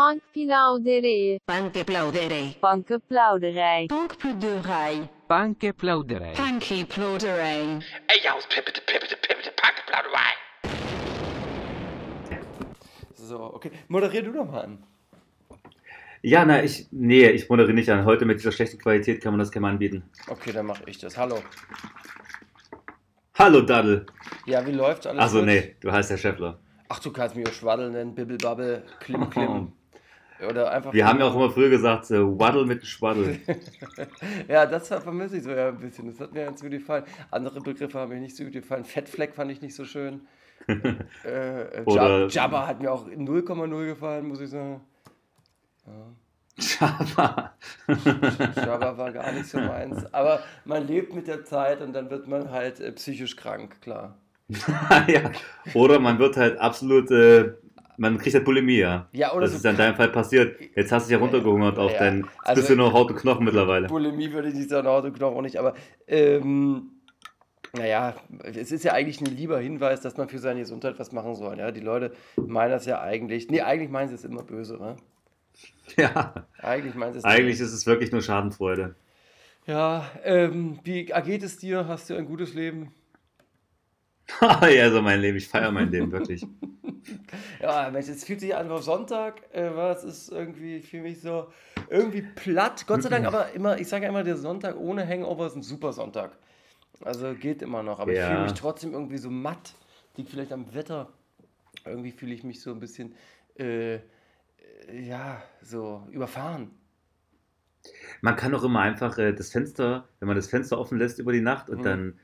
Punkplauderij. Bankplauderij. Bankenplauderij. Bankplauderij. Bankplauderij. Bankplauderij. Ey, ja, pippete, pippete, pippete, Punkplauderei. So, okay. Moderier du doch mal an. Ja, na, ich, nee, ich moderiere nicht an. Heute mit dieser schlechten Qualität kann man das keinem anbieten. Okay, dann mache ich das. Hallo. Hallo, Daddel. Ja, wie läuft's alles? Achso, nee, du heißt Herr Schäffler. Ach, du kannst mich auch Schwaddel nennen, Bibbelbabbel, Klim Klim. Oder einfach. Wir haben ja auch immer früher gesagt, äh, Waddle mit dem Schwaddel. Ja, das vermisse ich so ja ein bisschen. Das hat mir ganz gut gefallen. Andere Begriffe haben mir nicht so gut gefallen. Fettfleck fand ich nicht so schön. äh, äh, Oder- Jab- Jabba hat mir auch 0,0 gefallen, muss ich sagen. Java. Jabba war gar nicht so meins. Aber man lebt mit der Zeit und dann wird man halt äh, psychisch krank, klar. ja. Oder man wird halt absolut, äh, man kriegt halt Bulimie, ja. Ja, oder das so ist ja in deinem Fall passiert. Jetzt hast du dich ja runtergehungert auf Ja, dein, jetzt also- bist du nur Haut und Knochen mittlerweile. Bulimie würde ich nicht sagen, Autoknochen auch nicht, aber ähm, naja, es ist ja eigentlich ein lieber Hinweis, dass man für seine Gesundheit was machen soll. Ja? Die Leute meinen das ja eigentlich, nee, eigentlich meinen sie es immer böse, ne? Ja. Eigentlich meinen sie es Eigentlich ist es wirklich nur Schadenfreude. Ja, ähm, wie geht es dir? Hast du ein gutes Leben? ja, so mein Leben. Ich feiere mein Leben, wirklich. Ja, Mensch, es fühlt sich an auf Sonntag, äh, es ist irgendwie für mich so irgendwie platt. Gott sei Dank, aber immer, ich sage ja immer, der Sonntag ohne Hangover ist ein super Sonntag. Also geht immer noch, aber ich Ja. fühle mich trotzdem irgendwie so matt. Liegt vielleicht am Wetter. Irgendwie fühle ich mich so ein bisschen, äh, äh, ja, so überfahren. Man kann auch immer einfach äh, das Fenster, wenn man das Fenster offen lässt über die Nacht und Mhm. dann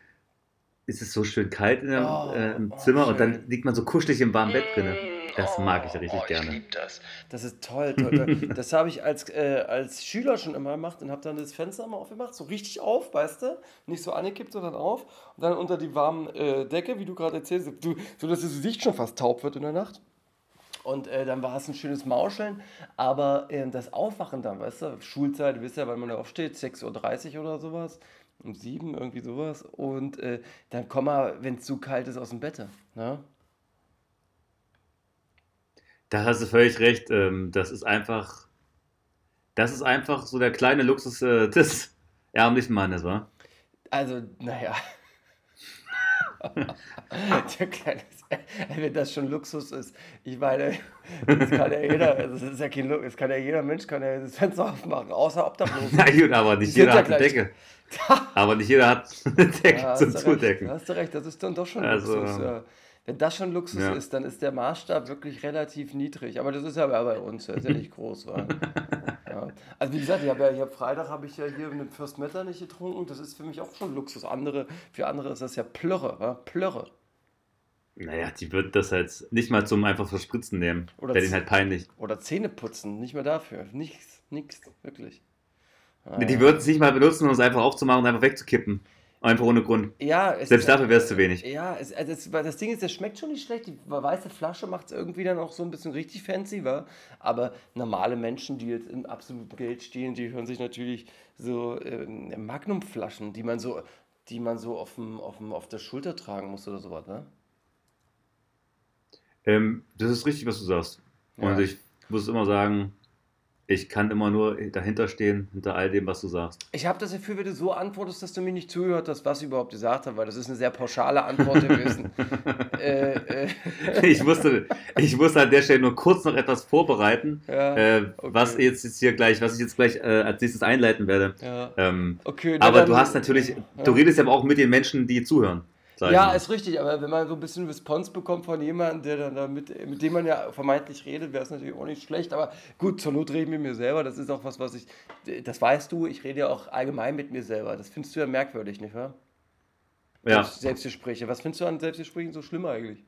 ist es so schön kalt in dem, Oh, äh, im oh, Zimmer und dann liegt man so kuschelig im warmen Bett drin. Das mag ich richtig oh, Ich gerne. das. Das ist toll. toll, toll. Das habe ich als, äh, als Schüler schon immer gemacht und habe dann das Fenster immer aufgemacht, so richtig auf, weißt du? Nicht so angekippt, sondern auf. Und dann unter die warme äh, Decke, wie du gerade erzählst, du, so dass das Gesicht schon fast taub wird in der Nacht. Und äh, dann war es ein schönes Mauscheln, aber ähm, das Aufwachen dann, weißt du, Schulzeit, du wisst ja, wann man da aufsteht, 6.30 Uhr oder sowas, um 7 irgendwie sowas. Und äh, dann komm mal, wenn es zu kalt ist, aus dem Bett. Ne? Da hast du völlig recht. Ähm, das ist einfach, das ist einfach so der kleine Luxus äh, des ärmlichen Mannes, wa? Also, naja. Der kleine, wenn das schon Luxus ist. Ich meine, das kann ja jeder, das ist ja kein Luxus, das kann ja jeder Mensch kann ja das Fenster aufmachen, außer Obdachlos. Na gut, aber nicht jeder hat eine Decke. Aber nicht jeder hat eine Decke Ja, zum hast du recht, Zudecken. hast du recht, das ist dann doch schon Also, Luxus. Ja. Wenn das schon Luxus ja. ist, dann ist der Maßstab wirklich relativ niedrig. Aber das ist ja bei uns, das ist ja nicht groß. Ja. Also wie gesagt, ich habe ja, ich hab Freitag habe ich ja hier einen First Metter nicht getrunken. Das ist für mich auch schon Luxus. Andere, für andere ist das ja Plörre. Wa? Plörre. Naja, die wird das halt nicht mal zum einfach Verspritzen nehmen. Oder Wäre denen halt peinlich. Oder Zähne putzen, nicht mehr dafür. Nichts, nichts, wirklich. Ah, Die ja. würden es nicht mal benutzen, um es einfach aufzumachen und einfach wegzukippen. Einfach ohne Grund. Ja, Selbst ist- dafür wäre es zu wenig. Ja, es, also es, das Ding ist, das schmeckt schon nicht schlecht. Die weiße Flasche macht es irgendwie dann auch so ein bisschen richtig fancy, wa? Aber normale Menschen, die jetzt im absoluten Geld stehen, die hören sich natürlich so ähm, Magnumflaschen, die man so, die man so auf, dem, auf, dem, auf der Schulter tragen muss oder sowas, ne? Ähm, das ist richtig, was du sagst. Und Ja. ich muss immer sagen, ich kann immer nur dahinter stehen, hinter all dem, was du sagst. Ich habe das Gefühl, wenn du so antwortest, dass du mir nicht zugehört hast, was ich überhaupt gesagt habe, weil das ist eine sehr pauschale Antwort gewesen. äh, äh, Ich musste, ich musste an der Stelle nur kurz noch etwas vorbereiten, Ja, äh, okay. was jetzt, jetzt hier gleich, was ich jetzt gleich äh, als nächstes einleiten werde. ja. Ähm, Okay, aber dann- du hast natürlich, ja. du redest ja auch mit den Menschen, die zuhören. Sag ich Ja, mal. ist richtig, aber wenn man so ein bisschen Response bekommt von jemandem, der dann da mit, dem man ja vermeintlich redet, wäre es natürlich auch nicht schlecht. Aber gut, zur Not rede ich mit mir selber. Das ist auch was, was ich. Das weißt du, ich rede ja auch allgemein mit mir selber. Das findest du ja merkwürdig, nicht wahr? ja. Selbst, Selbstgespräche. Was findest du an Selbstgesprächen so schlimm eigentlich?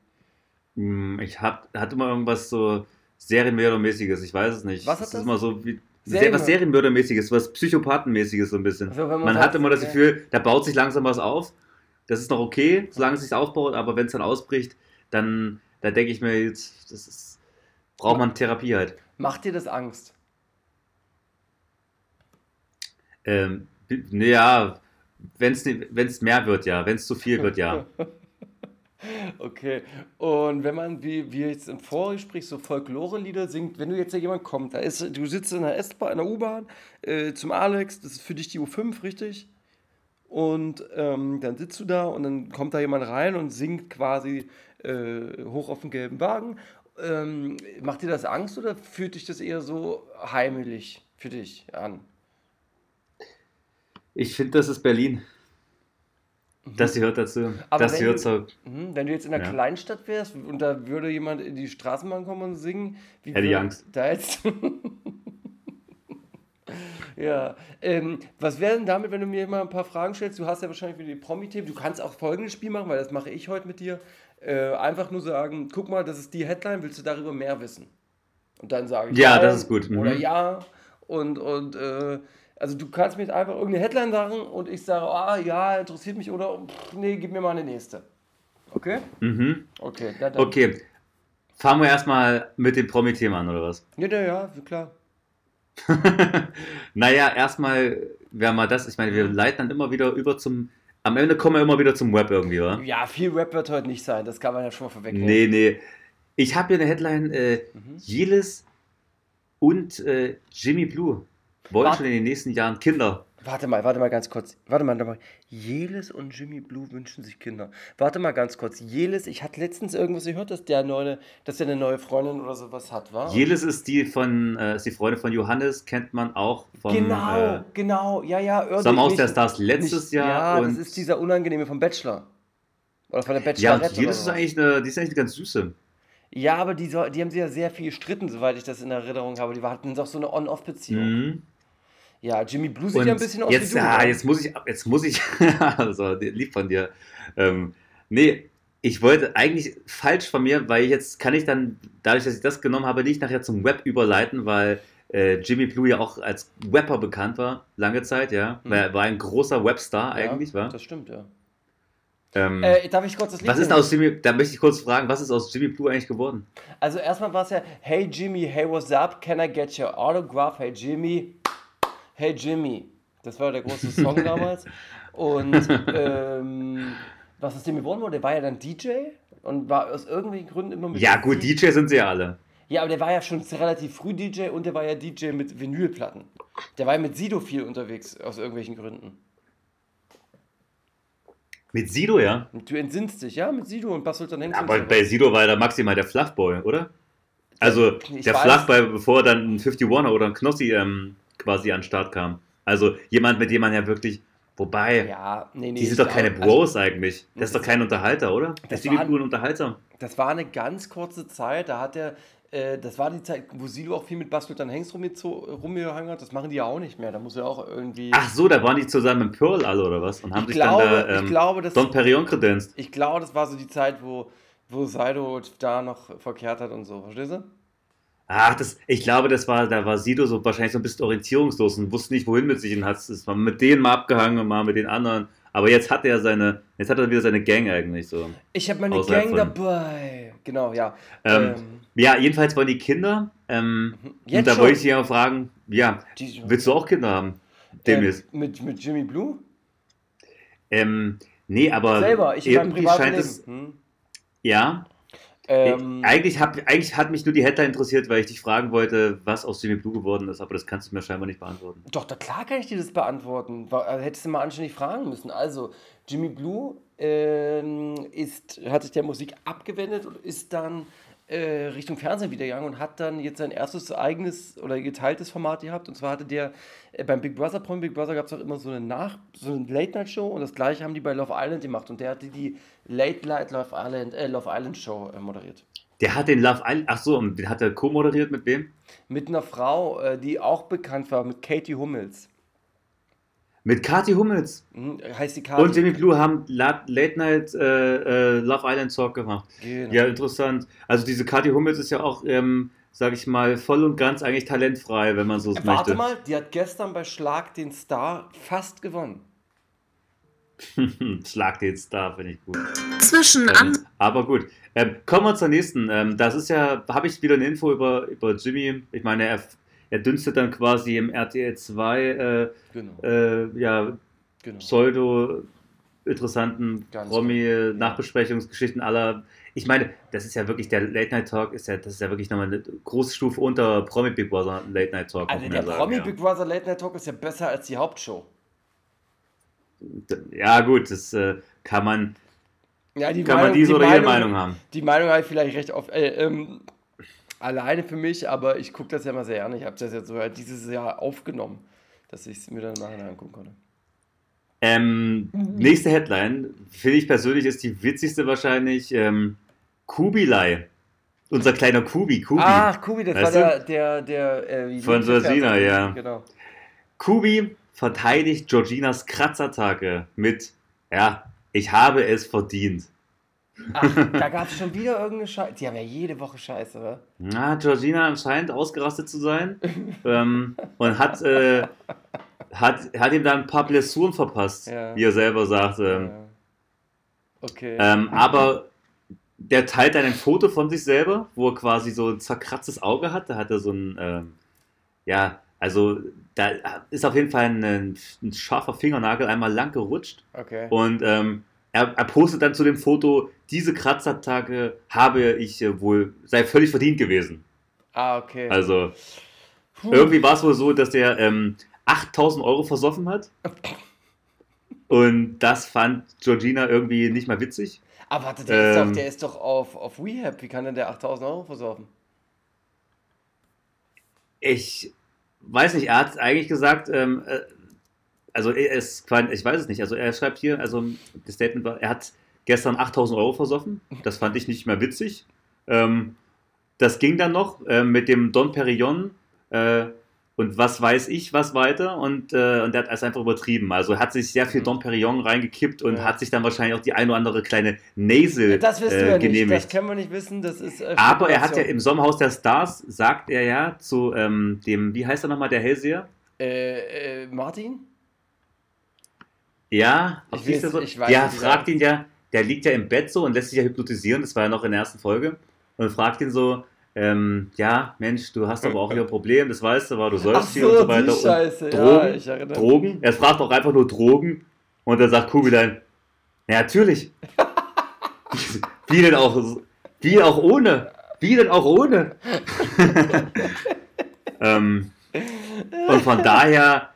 Hm, Ich hab, hatte immer irgendwas so Serienmördermäßiges, ich weiß es nicht. Was hat das das? ist immer so wie. Serienmörder- was Serienmördermäßiges, was Psychopathenmäßiges so ein bisschen. Also, man man sagt, hat immer das äh, Gefühl, da baut sich langsam was auf. Das ist noch okay, solange es sich aufbaut, aber wenn es dann ausbricht, dann da denke ich mir jetzt, das ist, braucht man Therapie halt. Macht dir das Angst? Ähm, naja, wenn es mehr wird, ja. Wenn es zu viel wird, ja. Okay. Und wenn man, wie, wie jetzt im Vorgespräch, so Folklore-Lieder singt, wenn du jetzt ja jemand kommt, da ist, du sitzt in der S-Bahn, in der U-Bahn, äh, zum Alex, das ist für dich die U5, richtig? Und ähm, dann sitzt du da und dann kommt da jemand rein und singt quasi äh, hoch auf den gelben Wagen. Ähm, macht dir das Angst oder fühlt dich das eher so heimelig für dich an? Ich finde, das ist Berlin. Das gehört dazu. Aber das wenn gehört du-. Mhm, wenn du jetzt in einer Ja. Kleinstadt wärst und da würde jemand in die Straßenbahn kommen und singen, wie Hätte ich Angst. Da jetzt. ja. Ähm, was wäre denn damit, wenn du mir mal ein paar Fragen stellst? Du hast ja wahrscheinlich wieder die Promi-Themen. Du kannst auch folgendes Spiel machen, weil das mache ich heute mit dir. Äh, einfach nur sagen: guck mal, das ist die Headline, willst du darüber mehr wissen? Und dann sage ich Ja, nein das ist gut. Mhm. Oder ja. Und, und äh, also du kannst mir jetzt einfach irgendeine Headline sagen und ich sage, ah ja, interessiert mich oder pff, nee, gib mir mal eine nächste. Okay? Mhm. Okay, na dann. Okay. Fangen wir erstmal mit dem Promi-Thema an, oder was? Ja, ja, ja, klar. naja, erstmal wäre mal das, ich meine, wir leiten dann immer wieder über zum. Am Ende kommen wir immer wieder zum Web irgendwie, oder? Ja, viel Rap wird heute nicht sein, das kann man ja schon mal vorwegnehmen. Nee, nee. Ich habe hier eine Headline: äh, Mhm. Jelis und äh, Jimmy Blue wollen Warte. schon in den nächsten Jahren Kinder. Warte mal, warte mal ganz kurz. Warte mal, warte mal. Jelis und Jimmy Blue wünschen sich Kinder. Warte mal ganz kurz. Jelis, ich hatte letztens irgendwas gehört, dass der, neue, dass der eine neue Freundin oder sowas hat, war? Jelis ist die von, äh, ist die Freundin von Johannes, kennt man auch von Genau, äh, genau. Ja, ja. Sommer aus der Stars letztes nicht- Jahr. Ja, das ist dieser Unangenehme vom Bachelor. Oder von der ja, Bachelorette. und Jelis ist eigentlich eine, die ist eigentlich eine ganz süße. Ja, aber die, die haben sich ja sehr viel gestritten, soweit ich das in Erinnerung habe. Die hatten doch so eine On-Off-Beziehung. Mhm. Ja, Jimmy Blue sieht Und ja ein bisschen aus jetzt, wie du. ah, ne? jetzt muss ich, jetzt muss ich, also lieb von dir. Ähm, nee, ich wollte eigentlich falsch von mir, weil ich jetzt kann ich dann, dadurch, dass ich das genommen habe, nicht nachher zum Web überleiten, weil äh, Jimmy Blue ja auch als Rapper bekannt war, lange Zeit, ja. Mhm. Er war ein großer Webstar Ja, eigentlich, war. Das stimmt, ja. Ähm, Äh, darf ich kurz das Lied was ist aus Jimmy, da möchte ich kurz fragen, was ist aus Jimmy Blue eigentlich geworden? Also erstmal war es ja, hey Jimmy, hey what's up, can I get your autograph? Hey Jimmy, hey Jimmy. Das war der große Song damals. Und ähm, was aus dem geworden wurde, der war ja dann DJ und war aus irgendwelchen Gründen immer mit Ja, gut, DJ sind sie ja alle. Ja, aber der war ja schon relativ früh DJ und der war ja DJ mit Vinylplatten. Der war ja mit Sido viel unterwegs, aus irgendwelchen Gründen. Mit Sido, ja. Du entsinnst dich, ja, mit Sido und Bassultan Hengst. Aber und so. bei Sido war er maximal der Fluffboy, oder? Also Ich der Fluffboy, bevor dann ein 51er oder ein Knossi ähm, quasi an den Start kam. Also jemand, mit dem man ja wirklich. Wobei, Ja, nee, nee. die sind doch keine glaub- also, Bros eigentlich. Das ist doch kein Unterhalter, oder? Das ist Blue ein Unterhalter. Das war eine ganz kurze Zeit, da hat er, äh, das war die Zeit, wo Silo auch viel mit Basteltan Hengst rumgezo- rumgehangen hat, das machen die ja auch nicht mehr, da muss er auch irgendwie... Ach so, da waren die zusammen im Pearl alle oder was? Und haben ich sich glaube, dann da ich ähm, glaube, das, Don Perignon kredenzt. ich glaube, das war so die Zeit, wo, wo Saido da noch verkehrt hat und so, verstehst du? Ach, das, ich glaube, das war, da war Sido so wahrscheinlich so ein bisschen orientierungslos und wusste nicht, wohin mit sich und hat es mal mit denen mal abgehangen und mal mit den anderen. Aber jetzt hat er seine, jetzt hat er wieder seine Gang eigentlich so. Ich habe meine Gang von- dabei. Genau, ja. Ähm, Ähm, Ja, jedenfalls wollen die Kinder. Ähm, Jetzt und da schon? wollte ich dich ja fragen, ja, die- willst du auch Kinder haben? Demnächst. ähm, mit, mit Jimmy Blue? Ähm, nee, aber Selber, ich irgendwie scheint es, Hm. ja, Ähm, eigentlich, hab, eigentlich hat mich nur die Headline interessiert, weil ich dich fragen wollte, was aus Jimmy Blue geworden ist, aber das kannst du mir scheinbar nicht beantworten. Doch, da klar kann ich dir das beantworten. Äh, Hättest du mal anständig fragen müssen. Also, Jimmy Blue ähm, ist, hat sich der Musik abgewendet und ist dann äh, Richtung Fernsehen wieder gegangen und hat dann jetzt sein erstes eigenes oder geteiltes Format gehabt. Und zwar hatte der äh, beim Big Brother, Promi Big Brother gab es auch immer so eine Nach-, so eine Late-Night-Show und das gleiche haben die bei Love Island gemacht. Und der hatte die Late-Night Love Island, äh, Love Island Show äh, moderiert. Der hat den Love Island, ach so, und den hat er co-moderiert mit wem? Mit einer Frau, äh, die auch bekannt war, mit Katie Hummels. Mit Kathi Hummels. Mhm, heißt die Katie. Und Jimmy Blue haben La- Late Night äh, äh, Love Island Talk gemacht. Genau. Ja, interessant. Also diese Kathi Hummels ist ja auch, ähm, sag ich mal, voll und ganz eigentlich talentfrei, wenn man so es Äh, Warte möchte. mal, die hat gestern bei Schlag den Star fast gewonnen. Schlag den Star, finde ich gut. Zwischen Ähm, aber gut. Ähm, kommen wir zur nächsten. Ähm, das ist ja, habe ich wieder eine Info über, über Jimmy. Ich meine, er, er dünstet dann quasi im RTL 2 äh, Genau. äh, ja, genau. Pseudo interessanten Ganz Promi-Nachbesprechungsgeschichten aller. Ich meine, das ist ja wirklich, der Late Night Talk ist ja, das ist ja wirklich nochmal eine große Stufe unter Promi Big Brother Late Night Talk. Also der sagen, Promi ja. Big Brother Late Night Talk ist ja besser als die Hauptshow. Ja, gut, das äh, kann man, Ja, die kann man diese oder jene Meinung haben. Die Meinung habe ich vielleicht recht oft. Äh, ähm, alleine für mich, aber ich gucke das ja immer sehr gerne. Ich habe das jetzt sogar dieses Jahr aufgenommen, dass ich es mir dann nachher angucken konnte. Ähm, nächste Headline, finde ich persönlich, ist die witzigste wahrscheinlich. Ähm, Kubilai. Unser kleiner Kubi, Kubi. Ach, Kubi, das Weißt war der, der, der äh, Von Georgina, ja. Genau. Kubi verteidigt Georginas Kratzattacke mit, ja, ich habe es verdient. Ach, da gab es schon wieder irgendeine Scheiße. Die haben ja jede Woche Scheiße, oder? Na, Georgina anscheinend ausgerastet zu sein ähm, und hat, äh, hat, hat ihm dann ein paar Blessuren verpasst, Ja. wie er selber sagt. Ähm, Ja. Okay. ähm, aber der teilt dann ein Foto von sich selber, wo er quasi so ein zerkratztes Auge hat. Da hat er so ein, ähm, ja, also da ist auf jeden Fall ein, ein scharfer Fingernagel einmal lang gerutscht. okay. Und ähm, er, er postet dann zu dem Foto, diese Kratzattacke habe ich äh, wohl, sei völlig verdient gewesen. ah, okay. Also irgendwie war es wohl so, dass der ähm, 8000 Euro versoffen hat. Und das fand Georgina irgendwie nicht mal witzig. Aber warte, der, ist ähm, doch, der ist doch auf, auf Rehab. Wie kann denn der 8000 Euro versorgen? Ich weiß nicht, er hat eigentlich gesagt, ähm, äh, also er ist, qua- ich weiß es nicht, also er schreibt hier, also das Statement war, er hat gestern 8000 Euro versoffen, das fand ich nicht mehr witzig. Ähm, das ging dann noch äh, mit dem Don Perignon äh, und was weiß ich was weiter und, äh, und der hat es einfach übertrieben. Also er hat sich sehr viel Don Perignon reingekippt und Ja. hat sich dann wahrscheinlich auch die ein oder andere kleine Nasal Das wirst du äh, ja nicht. genehmigt. Das können wir nicht wissen. Das ist. Äh, Aber er hat ja im Sommerhaus der Stars, sagt er ja zu ähm, dem, wie heißt er nochmal, der Hellseher? Äh, Martin? Ja, Ich weiß- so? ich weiß ja, fragt ihn ja, der liegt ja im Bett so und lässt sich ja hypnotisieren, das war ja noch in der ersten Folge, und fragt ihn so, ähm, ja, Mensch, du hast aber auch hier ein Problem, das weißt du, aber du sollst hier und so so, weiter. die und Scheiße. Drogen, Ja, ich erinnere. Drogen, er fragt auch einfach nur Drogen und dann sagt Kubi dann, ja, natürlich. wie denn auch, wie auch ohne, wie denn auch ohne. ähm, und von daher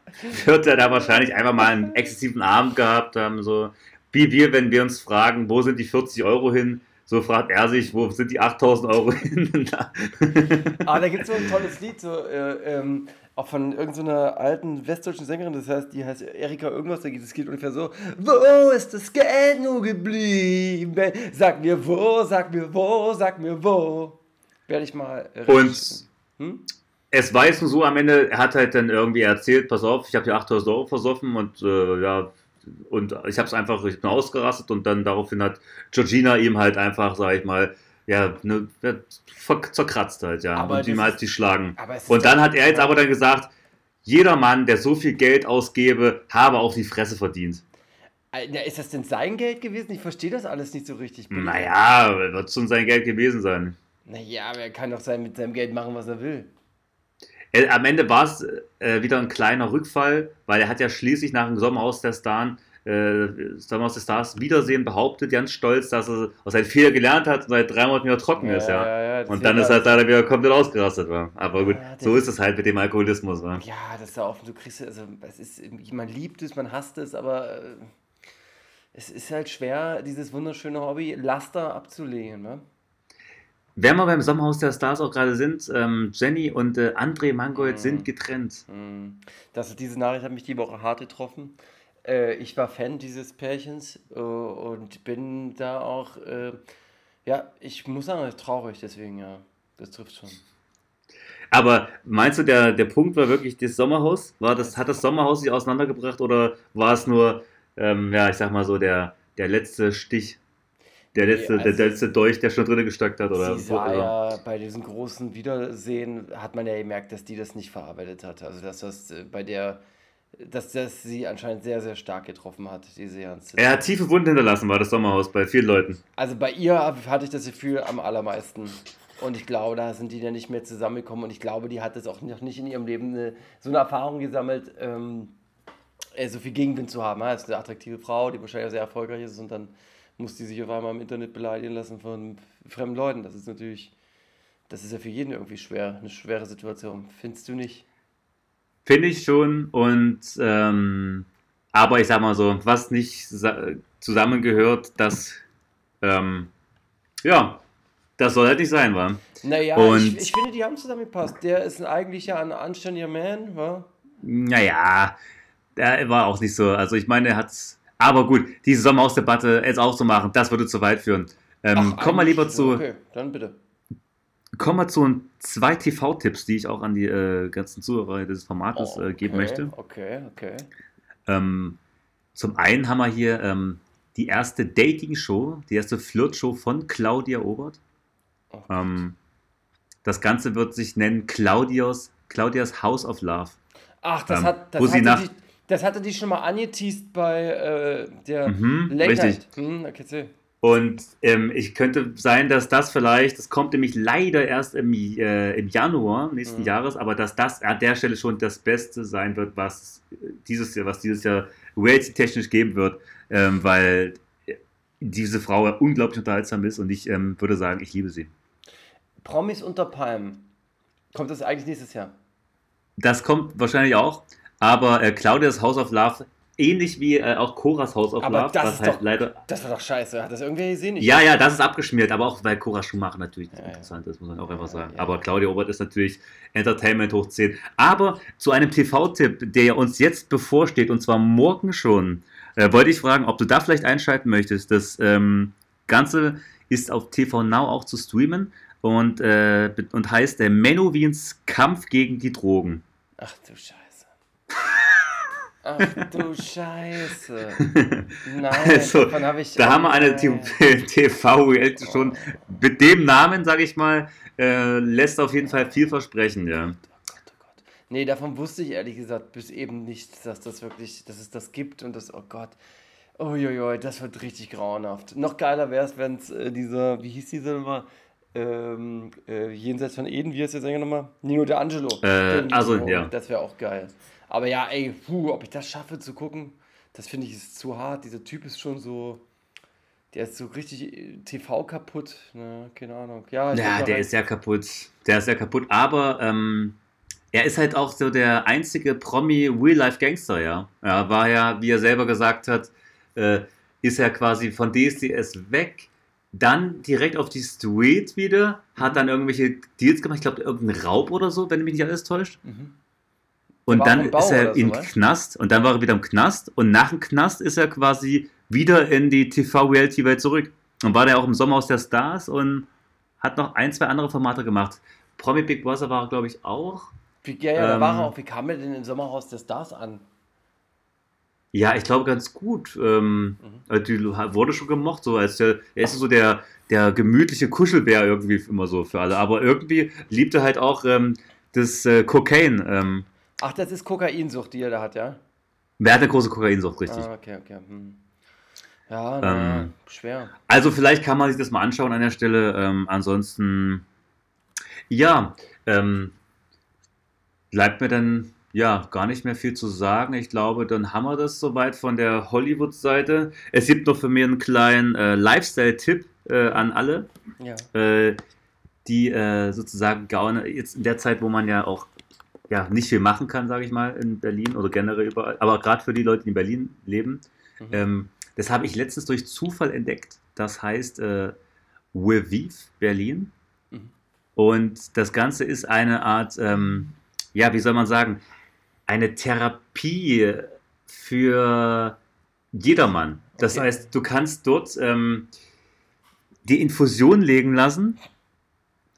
wird er da wahrscheinlich einfach mal einen exzessiven Abend gehabt haben, so wie wir, wenn wir uns fragen, wo sind die 40 Euro hin, so fragt er sich, wo sind die 8000 Euro hin? Ah, da gibt es so ein tolles Lied, so, äh, ähm, auch von irgendeiner alten westdeutschen Sängerin, das heißt, die heißt Erika irgendwas, da geht ungefähr so, wo ist das Geld nur geblieben? Sag mir wo, sag mir wo, sag mir wo. Werde ich mal äh, Und. Hm? Es war jetzt nur so am Ende, er hat halt dann irgendwie erzählt, pass auf, ich habe dir 8000 Euro versoffen und äh, ja, und ich habe es einfach, ich bin ausgerastet und dann daraufhin hat Georgina ihm halt einfach, sag ich mal, ja, ne, ja, zerkratzt halt, ja, Aber und ihm halt die schlagen. Und dann hat er jetzt aber dann gesagt, jeder Mann, der so viel Geld ausgebe, habe auf die Fresse verdient. Äh, Ja, ist das denn sein Geld gewesen? Ich verstehe das alles nicht so richtig. bitte. Naja, wird schon sein Geld gewesen sein. Naja, aber er kann doch sein, mit seinem Geld machen, was er will. Äh, Am Ende war es äh, wieder ein kleiner Rückfall, weil er hat ja schließlich nach dem Sommerhaus der Stars, äh, Sommerhaus der Stars Wiedersehen behauptet, ganz stolz, dass er aus seinen Fehler gelernt hat und seit drei Monaten wieder trocken ist, ja. ja, ja, und dann ist er leider wieder komplett ausgerastet. War. Aber gut, Ja, so ist es halt mit dem Alkoholismus. Wa? Ja, das ist ja offen. Du kriegst, also, es ist, man liebt es, man hasst es, aber äh, es ist halt schwer, dieses wunderschöne Hobby Laster abzulegen. Ne? Wenn wir beim Sommerhaus der Stars auch gerade sind, ähm, Jenny und äh, André Mangold Mhm. sind getrennt. Mm. Das, diese Nachricht hat mich die Woche hart getroffen. Äh, ich war Fan dieses Pärchens äh, und bin da auch, äh, ja, ich muss sagen, traurig, deswegen, ja, das trifft schon. Aber meinst du, der, der Punkt war wirklich das Sommerhaus? War das, hat das Sommerhaus sich auseinandergebracht oder war es nur, ähm, ja, ich sag mal so, der, der letzte Stich? Der Nee, letzte, der, also- der letzte Dolch, der schon drin gesteckt hat? Oder, Sie sah ja bei diesem großen Wiedersehen, hat man ja gemerkt, dass die das nicht verarbeitet hat. Also, dass das äh, bei der, dass das sie anscheinend sehr, sehr stark getroffen hat, diese ganze. Er hat tiefe Wunden hinterlassen, war das Sommerhaus bei vielen Leuten. Also bei ihr hatte ich das Gefühl am allermeisten. Und ich glaube, da sind die dann nicht mehr zusammengekommen. Und ich glaube, die hat das auch noch nicht in ihrem Leben eine, so eine Erfahrung gesammelt, ähm, äh, so viel Gegenwind zu haben. Ja, ist eine attraktive Frau, die wahrscheinlich auch sehr erfolgreich ist und dann muss die sich auf einmal im Internet beleidigen lassen von fremden Leuten. Das ist natürlich, das ist ja für jeden irgendwie schwer, eine schwere Situation. Findest du nicht? Finde ich schon. Und ähm, aber ich sag mal so, was nicht sa- zusammengehört, das ähm, ja, das soll halt nicht sein, wa? Naja, Und- ich, ich finde, die haben zusammengepasst. Der ist ein eigentlicher, ein anständiger Man, wa? Naja, er war auch nicht so. Also ich meine, er hat's. Aber gut, diese Sommerhausdebatte jetzt auch zu machen, das würde zu weit führen. Ähm, Ach, kommen wir lieber zu, Okay, dann bitte. kommen wir zu zwei TV-Tipps, die ich auch an die äh, ganzen Zuhörer dieses Formates äh, geben Oh, Okay, möchte. Okay, okay. Ähm, zum einen haben wir hier ähm, die erste Dating-Show, die erste Flirt-Show von Claudia Obert. Oh. Ähm, das Ganze wird sich nennen Claudias, Claudias House of Love. Ach, das, ähm, hat, das, wo sie nach- die, das hatte die schon mal angeteased bei äh, der Mhm, Late. Night. Hm, okay. Und ähm, ich könnte sein, dass das vielleicht, das kommt nämlich leider erst im, äh, im Januar nächsten Mhm. Jahres, aber dass das an der Stelle schon das Beste sein wird, was dieses Jahr, was dieses Jahr reality-technisch geben wird, ähm, weil diese Frau unglaublich unterhaltsam ist und ich ähm, würde sagen, ich liebe sie. Promis unter Palmen. Kommt das eigentlich nächstes Jahr? Das kommt wahrscheinlich auch, aber äh, Claudias House of Love, ähnlich wie äh, auch Coras House of Aber Love, das was ist halt doch- leider Das war doch scheiße. Hat das irgendwer gesehen? Ich- Ja, ja, das ist abgeschmiert, aber auch weil Cora Schumacher natürlich Ja, ja. interessant ist, muss man auch Ja, einfach sagen. ja. Aber Claudia Obert ist natürlich Entertainment hoch 10. Aber zu einem TV-Tipp, der uns jetzt bevorsteht, und zwar morgen schon, äh, wollte ich fragen, ob du da vielleicht einschalten möchtest. Das ähm, Ganze ist auf TV Now auch zu streamen und, äh, und heißt der Menowins Kampf gegen die Drogen. Ach du Scheiße. Ach du Scheiße. Nein, Also, davon habe ich. Da haben wir eine. TV-Reality schon mit dem Namen, sage ich mal, äh, lässt auf jeden Fall viel versprechen, ja. Oh Gott, oh Gott. Nee, davon wusste ich ehrlich gesagt bis eben nicht, dass das wirklich, dass es das gibt und das, oh Gott. Uiuiui, das wird richtig grauenhaft. Noch geiler wäre es, wenn es äh, dieser, wie hieß dieser nochmal? Ähm, äh, jenseits von Eden, wie heißt der Sänger nochmal? Nino D'Angelo. Äh, also, ja. Das wäre auch geil. Aber ja, ey, puh, ob ich das schaffe zu gucken, das finde ich ist zu hart. Dieser Typ ist schon so, der ist so richtig äh, TV kaputt. Ne, keine Ahnung. Ja, Ja, der ist ja kaputt. Der ist ja kaputt, aber ähm, er ist halt auch so der einzige Promi Real-Life-Gangster, ja. Er war ja, wie er selber gesagt hat, äh, ist er quasi von DSDS weg, dann direkt auf die Street wieder, hat dann irgendwelche Deals gemacht, ich glaube, irgendein Raub oder so, wenn mich nicht alles täuscht. Mhm. Und war dann ist er oder so? Knast und dann war er wieder im Knast und nach dem Knast ist er quasi wieder in die TV-Reality-Welt zurück. Und war der auch im Sommerhaus der Stars und hat noch ein, zwei andere Formate gemacht. Promi Big Brother war er, glaube ich, auch. Wie, ja, ja, Ähm, war er auch. Wie kam er denn im Sommerhaus der Stars an? Ja, ich glaube ganz gut. Ähm, Mhm. Die wurde schon gemocht, so als der, er ist so der, der gemütliche Kuschelbär irgendwie immer so für alle. Aber irgendwie liebt er halt auch ähm, das äh, Kokain. Ähm, Ach, das ist Kokainsucht, die er da hat, ja? wer hat eine große Kokainsucht, richtig. Ah, okay, okay. Hm. Ja, na, Ähm, schwer. Also vielleicht kann man sich das mal anschauen an der Stelle. Ähm, ansonsten, ja, ähm, bleibt mir dann ja gar nicht mehr viel zu sagen. Ich glaube, dann haben wir das soweit von der Hollywood-Seite. Es gibt noch für mich einen kleinen äh, Lifestyle-Tipp äh, an alle, Ja. äh, die äh, sozusagen jetzt in der Zeit, wo man ja auch ja, nicht viel machen kann, sage ich mal, in Berlin oder generell überall, aber gerade für die Leute, die in Berlin leben, Mhm. ähm, das habe ich letztens durch Zufall entdeckt. Das heißt äh, Weviv Berlin. Mhm. Und das Ganze ist eine Art, ähm, ja, wie soll man sagen, eine Therapie für jedermann. Das Okay. heißt, du kannst dort ähm, die Infusion legen lassen,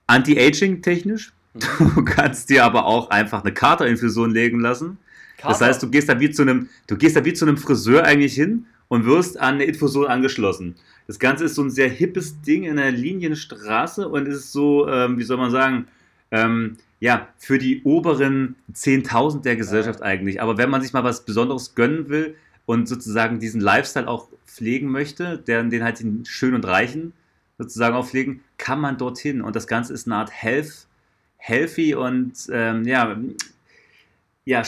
anti-aging technisch. Du kannst dir aber auch einfach eine Katerinfusion legen lassen. Das Kater. heißt, du gehst da wie zu einem, du gehst da wie zu einem Friseur eigentlich hin und wirst an eine Infusion angeschlossen. Das Ganze ist so ein sehr hippes Ding in der Linienstraße und ist so, ähm, wie soll man sagen, ähm, ja, für die oberen 10.000 der Gesellschaft eigentlich. Aber wenn man sich mal was Besonderes gönnen will und sozusagen diesen Lifestyle auch pflegen möchte, der, den halt den Schönen und Reichen sozusagen auch pflegen, kann man dorthin. Und das Ganze ist eine Art Health, healthy und ähm, ja, ja,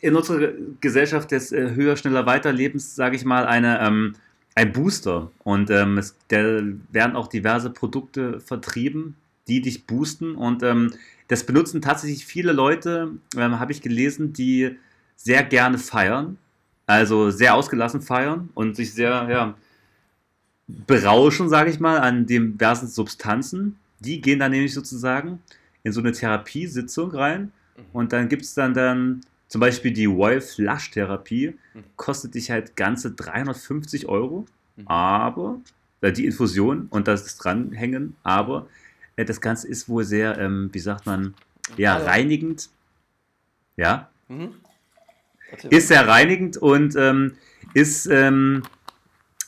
in unserer Gesellschaft des äh, höher, schneller, weiterlebens, sage ich mal, eine, ähm, ein Booster. Und ähm, es der, werden auch diverse Produkte vertrieben, die dich boosten. Und ähm, das benutzen tatsächlich viele Leute, ähm, habe ich gelesen, die sehr gerne feiern. Also sehr ausgelassen feiern und sich sehr ja, berauschen, sage ich mal, an diversen Substanzen. Die gehen dann nämlich sozusagen in so eine Therapiesitzung rein und dann gibt es dann, dann zum Beispiel die Royal Flush Therapie, kostet dich halt ganze 350 Euro, aber äh, die Infusion und das Dranhängen, aber äh, das Ganze ist wohl sehr, ähm, wie sagt man, ja, Also- reinigend. Ja, Mhm. Ist sehr reinigend und ähm, ist, ähm,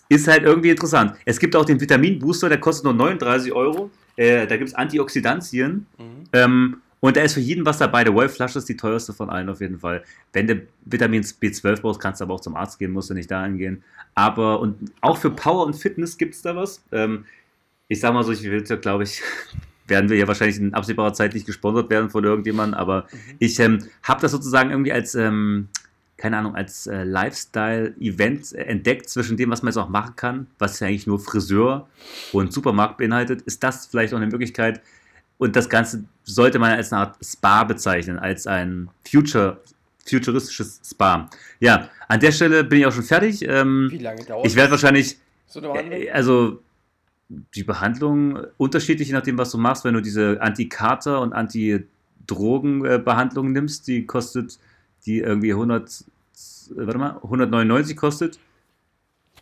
ist halt irgendwie interessant. Es gibt auch den Vitamin-Booster, der kostet nur 39 Euro. Äh, da gibt es Antioxidantien. Mhm. Ähm, und da ist für jeden was dabei. Der Wolf-Flasche ist die teuerste von allen auf jeden Fall. Wenn du Vitamin B12 brauchst, kannst du aber auch zum Arzt gehen, musst du nicht dahin gehen. Aber und auch für Power und Fitness gibt es da was. Ähm, ich sag mal so, ich will, glaube ich, werden wir ja wahrscheinlich in absehbarer Zeit nicht gesponsert werden von irgendjemandem, aber ich ähm, habe das sozusagen irgendwie als, ähm, keine Ahnung, als äh, Lifestyle-Event entdeckt zwischen dem, was man jetzt auch machen kann, was ja eigentlich nur Friseur und Supermarkt beinhaltet. Ist das vielleicht auch eine Möglichkeit? Und das Ganze sollte man als eine Art Spa bezeichnen, als ein Future, futuristisches Spa. Ja, an der Stelle bin ich auch schon fertig. Ähm, Wie lange dauert ich werde wahrscheinlich so äh, Also die Behandlung unterschiedlich, je nachdem, was du machst. Wenn du diese Anti-Kater- und Anti-Drogen-Behandlung nimmst, die kostet die irgendwie 100, äh, warte mal, 199 kostet.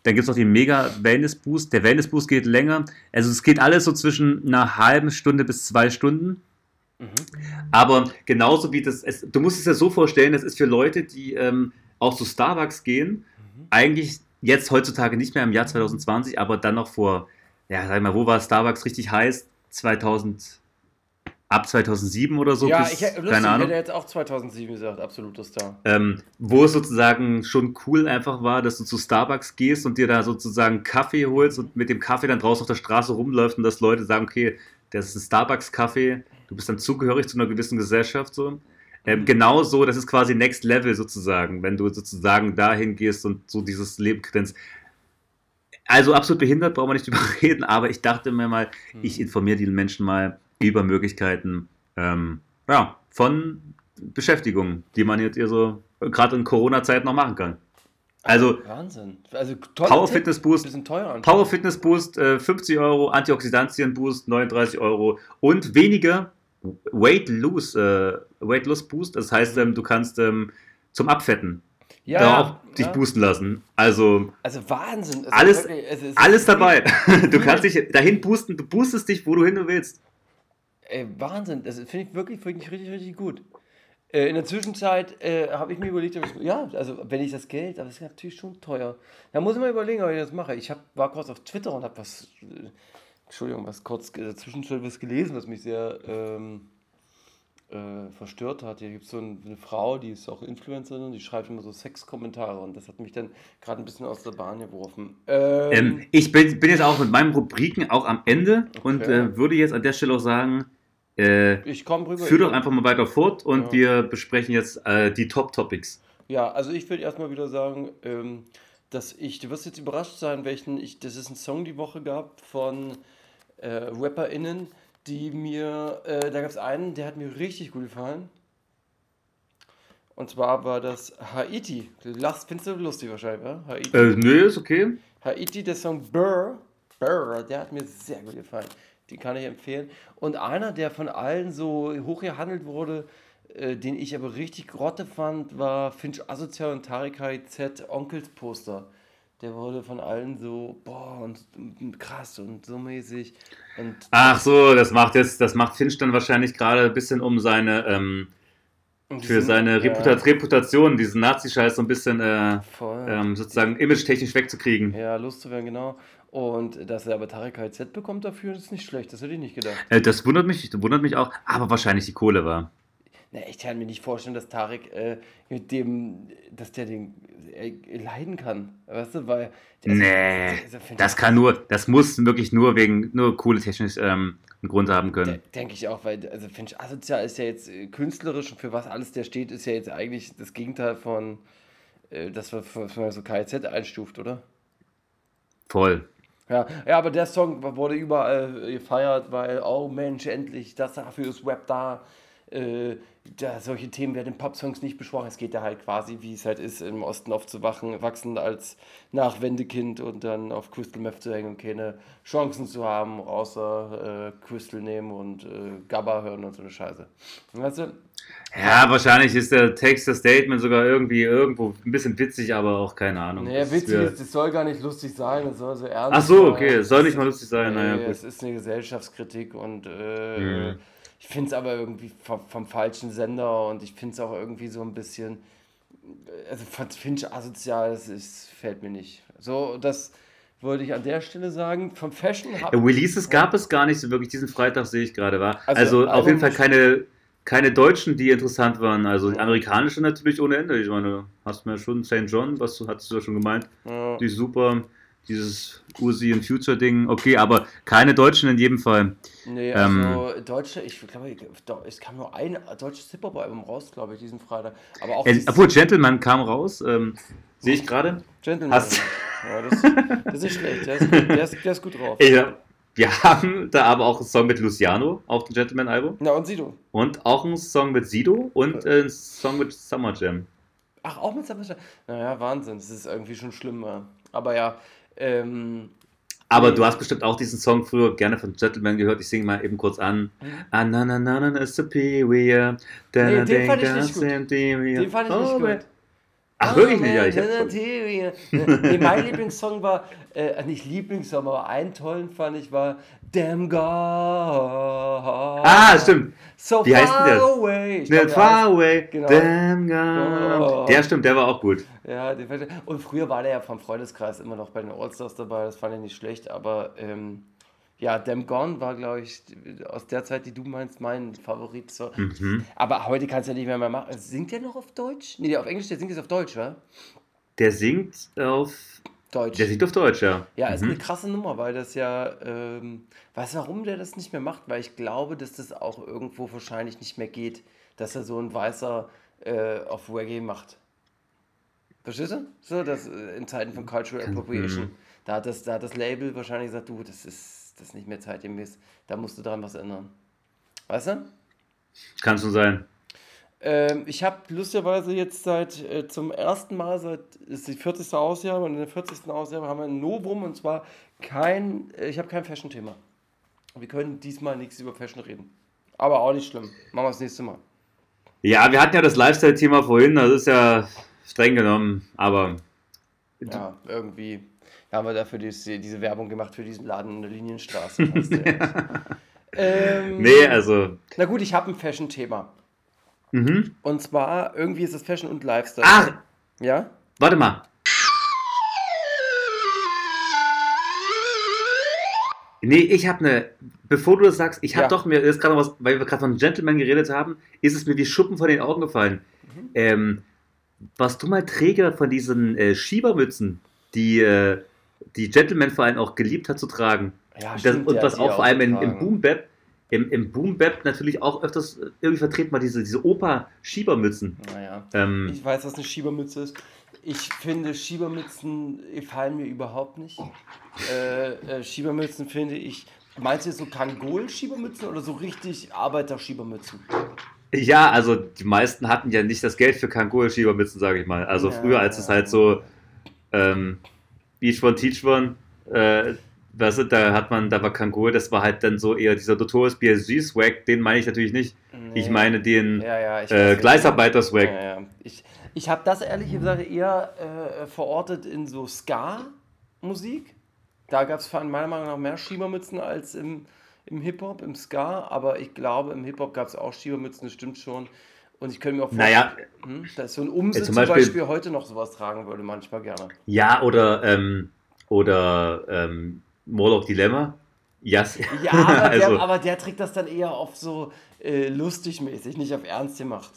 Dann gibt es auch den Mega Wellness Boost. Der Wellness Boost geht länger. Also es geht alles so zwischen einer halben Stunde bis zwei Stunden. Mhm. Aber genauso wie das, es, du musst es ja so vorstellen, das ist für Leute, die ähm, auch zu Starbucks gehen, eigentlich jetzt heutzutage nicht mehr im Jahr 2020, aber dann noch vor, ja, sag ich mal, wo war Starbucks richtig heiß? 2000, ab 2007 oder so, ja, bis, ich, lustig, keine Ahnung. hätte jetzt auch 2007 gesagt, absoluter Star. Ähm, wo es sozusagen schon cool einfach war, dass du zu Starbucks gehst und dir da sozusagen Kaffee holst und mit dem Kaffee dann draußen auf der Straße rumläuft und dass Leute sagen, okay, das ist ein Starbucks-Kaffee, du bist dann zugehörig zu einer gewissen Gesellschaft so. Ähm, genau so, das ist quasi Next Level sozusagen, wenn du sozusagen dahin gehst und so dieses Leben kennst. Also absolut behindert, brauchen wir nicht drüber reden, aber ich dachte mir mal, ich informiere die Menschen mal über Möglichkeiten ähm, ja, von Beschäftigung, die man jetzt hier so gerade in Corona-Zeit noch machen kann. Also Wahnsinn. Also Power Tipp. Fitness Boost. Power Fitness Boost äh, 50 Euro, Antioxidantien Boost 39 Euro und weniger Weight Lose, äh, Weight Loss Boost. Das heißt, ähm, du kannst ähm, zum Abfetten ja, da ja, auch dich ja. boosten lassen. Also Also Wahnsinn. Also Alles- wirklich, ist- alles dabei. Du kannst dich dahin boosten, du boostest dich, wo du hin willst. Ey, Wahnsinn, das finde ich wirklich, wirklich richtig, richtig gut. Äh, in der Zwischenzeit äh, habe ich mir überlegt, ich, ja, also wenn ich das Geld, aber das ist natürlich schon teuer. Da muss ich mal überlegen, ob ich das mache. Ich hab, war kurz auf Twitter und habe was, äh, Entschuldigung, was kurz äh, dazwischen was gelesen, was mich sehr ähm, äh, verstört hat. Hier gibt es so ein, eine Frau, die ist auch Influencerin, die schreibt immer so Sexkommentare und das hat mich dann gerade ein bisschen aus der Bahn geworfen. Ähm, Ähm, ich bin, bin jetzt auch mit meinen Rubriken auch am Ende und Okay. äh, würde jetzt an der Stelle auch sagen, äh, ich komme rüber. führ doch einfach mal weiter fort und Ja. wir besprechen jetzt äh, die Top-Topics. Ja, also ich würde erstmal wieder sagen, ähm, dass ich, du wirst jetzt überrascht sein, welchen ich, das ist ein Song die Woche gab von äh, RapperInnen, die mir, äh, da gab es einen, der hat mir richtig gut gefallen. Und zwar war das Haiti. Du lachst, findest du lustig wahrscheinlich, ja? Haiti. Äh, nö, ist okay. Haiti, der Song Burr, Burr, der hat mir sehr gut gefallen. Den kann ich empfehlen. Und einer, der von allen so hoch gehandelt wurde, äh, den ich aber richtig grotte fand, war Finch Asozial und Tarek Z Onkels Poster. Der wurde von allen so, boah, und, krass und so mäßig. Und Ach so, das macht jetzt, das macht Finch dann wahrscheinlich gerade ein bisschen um seine, ähm, für seine Reputa ja, Reputation, diesen Nazi-Scheiß so ein bisschen äh, ähm, sozusagen image-technisch wegzukriegen. Ja, loszuwerden, genau. Und dass er aber Tarek Z bekommt dafür, ist nicht schlecht. Das hätte ich nicht gedacht. Äh, das wundert mich, wundert mich auch, aber wahrscheinlich die Kohle war. Ne, ich kann mir nicht vorstellen, dass Tarek äh, mit dem, dass der den äh, leiden kann. Weißt du, weil. der- Nee, also, find das kann nur, das muss wirklich nur wegen, nur coole technisch ähm, einen Grund haben können. Denke ich auch, weil, also finde ich, asozial ist ja jetzt äh, künstlerisch und für was alles der steht, ist ja jetzt eigentlich das Gegenteil von, äh, das, was man so KZ einstuft, oder? Voll. Ja, ja, aber der Song wurde überall äh, gefeiert, weil, oh Mensch, endlich, das dafür ist Rap da. Äh, da solche Themen werden in Pop-Songs nicht besprochen. Es geht da halt quasi, wie es halt ist, im Osten aufzuwachen, wachsen als Nachwendekind und dann auf Crystal Meth zu hängen und keine Chancen zu haben, außer äh, Crystal nehmen und äh, Gabba hören und so eine Scheiße. Weißt du? Ja, wahrscheinlich ist der Text, das Statement sogar irgendwie irgendwo ein bisschen witzig, aber auch keine Ahnung. Naja, witzig ist, das soll gar nicht lustig sein, das soll so ernst Ach so, okay, es soll nicht mal lustig sein, naja, es ist eine Gesellschaftskritik und äh, Mhm. Ich finde es aber irgendwie vom, vom falschen Sender und ich finde es auch irgendwie so ein bisschen, also finde ich asozial, das ist, fällt mir nicht. So, das wollte ich an der Stelle sagen. Vom Fashion hab, Ja, Releases gab es gar nicht so wirklich diesen Freitag, sehe ich gerade, war. Also, Also, auf jeden Fall keine, keine Deutschen, die interessant waren. Also amerikanische natürlich ohne Ende. Ich meine, hast du mir schon St. John, was hattest du ja schon gemeint, Ja. die ist super. Dieses Uzi und Future Ding, okay, aber keine Deutschen in jedem Fall. Nee, Ähm, also Deutsche, ich glaube, es kam nur ein deutsches Hip-Hop-Album raus, glaube ich, diesen Freitag. Aber auch Äh, obwohl Gentleman kam raus, ähm, sehe ich gerade. Gentleman. hast- Ja, das, das ist schlecht, der ist, gut- der ist, der ist gut drauf. Hab- Wir haben da aber auch einen Song mit Luciano auf dem Gentleman-Album Na und Sido. und auch einen Song mit Sido und äh, einen Song mit Summer Jam. Ach, auch mit Sebastian. Naja, Wahnsinn, das ist irgendwie schon schlimm. ja. Aber ja, ähm, Aber Nee. du hast bestimmt auch diesen Song früher gerne von Gentleman gehört. Ich singe mal eben kurz an. Ah, na, na, na, na, na, superior. Mhm. Nee, da, den fand ich nicht gut. den fand ich nicht Oh, gut. Ach, wirklich nicht? Ja, ich hab Material. nee, mein Lieblingssong war, äh, nicht Lieblingssong, aber einen tollen fand ich war Damn God. Ah, stimmt. So Wie heißt far denn der? away. Glaub, far away. Genau. Damn God. Oh. Der stimmt, der war auch gut. Ja, und früher war der ja vom Freundeskreis immer noch bei den Allstars dabei, das fand ich nicht schlecht, aber ähm, ja, Damn Gone war, glaube ich, aus der Zeit, die du meinst, mein Favorit. So. Mhm. Aber heute kannst du ja nicht mehr, mehr machen. Singt der noch auf Deutsch? Nee, der auf Englisch, der singt jetzt auf Deutsch, wa? Der singt auf. Deutsch. Der singt auf Deutsch, ja. Ja, ist Mhm. eine krasse Nummer, weil das ja, ähm, weißt du, warum der das nicht mehr macht? Weil ich glaube, dass das auch irgendwo wahrscheinlich nicht mehr geht, dass er so ein Weißer äh, auf Reggae macht. Verstehst du? So, das äh, in Zeiten von Cultural Appropriation. Da hat, das, da hat das Label wahrscheinlich gesagt, du, das ist, das ist nicht mehr zeitgemäß, da musst du dran was ändern. Weißt du? Kann schon sein. Ähm, ich habe lustigerweise jetzt seit äh, zum ersten Mal, seit ist die 40. Ausgabe und in der 40. Ausgabe haben wir ein Novum und zwar kein, äh, ich habe kein Fashion-Thema. Wir können diesmal nichts über Fashion reden. Aber auch nicht schlimm. Machen wir das nächste Mal. Ja, wir hatten ja das Lifestyle-Thema vorhin, das ist ja streng genommen, aber Ja, irgendwie haben wir dafür diese, diese Werbung gemacht für diesen Laden in der Linienstraße. ähm, nee, also. Na gut, ich habe ein Fashion-Thema. Mhm. Und zwar, irgendwie ist es Fashion und Lifestyle. Ach, Ja? warte mal. Nee, ich habe eine, bevor du das sagst, ich habe Ja. doch mir, ist gerade was, weil wir gerade von Gentleman geredet haben, ist es mir wie Schuppen von den Augen gefallen. Mhm. Ähm, warst du mal Träger von diesen äh, Schiebermützen, die äh, die Gentleman vor allem auch geliebt hat zu tragen? Ja, das, stimmt, und was auch vor allem in, im. Boom Bap, im, im Boom Bap natürlich auch öfters äh, irgendwie vertreten war, diese, diese Oper-Schiebermützen. Naja. Ähm, Ich weiß, was eine Schiebermütze ist. Ich finde, Schiebermützen gefallen mir überhaupt nicht. Äh, äh, Schiebermützen finde ich. Meinst du jetzt so Kangol-Schiebermützen oder so richtig Arbeiter-Schiebermützen? Ja, also die meisten hatten ja nicht das Geld für Kangol-Schiebermützen, sage ich mal. Also Ja. früher, als es halt so ähm, Beach One, Teach One, äh, weißt du, da hat man, da war Kangol, das war halt dann so eher dieser Notorious BSG-Swag, den meine ich natürlich nicht. Ich Nee. meine den Ja, ja, ich äh, weiß, Gleisarbeiter-Swag. Ja. Ich, ich habe das ehrlich gesagt eher äh, verortet in so Ska-Musik. Da gab es meiner Meinung nach mehr Schiebermützen als im, im Hip-Hop, im Ska. Aber ich glaube, im Hip-Hop gab es auch Schiebermützen, das stimmt schon. Und ich könnte mir auch Naja, hm, dass so ein Umse Ja, zum, zum Beispiel, Beispiel- heute noch sowas tragen würde, manchmal gerne. ja, oder, ähm, oder ähm, Morlock Dilemma. Yes. Ja, aber, also, der, aber der trägt das dann eher auf so äh, lustig mäßig, nicht auf ernst gemacht.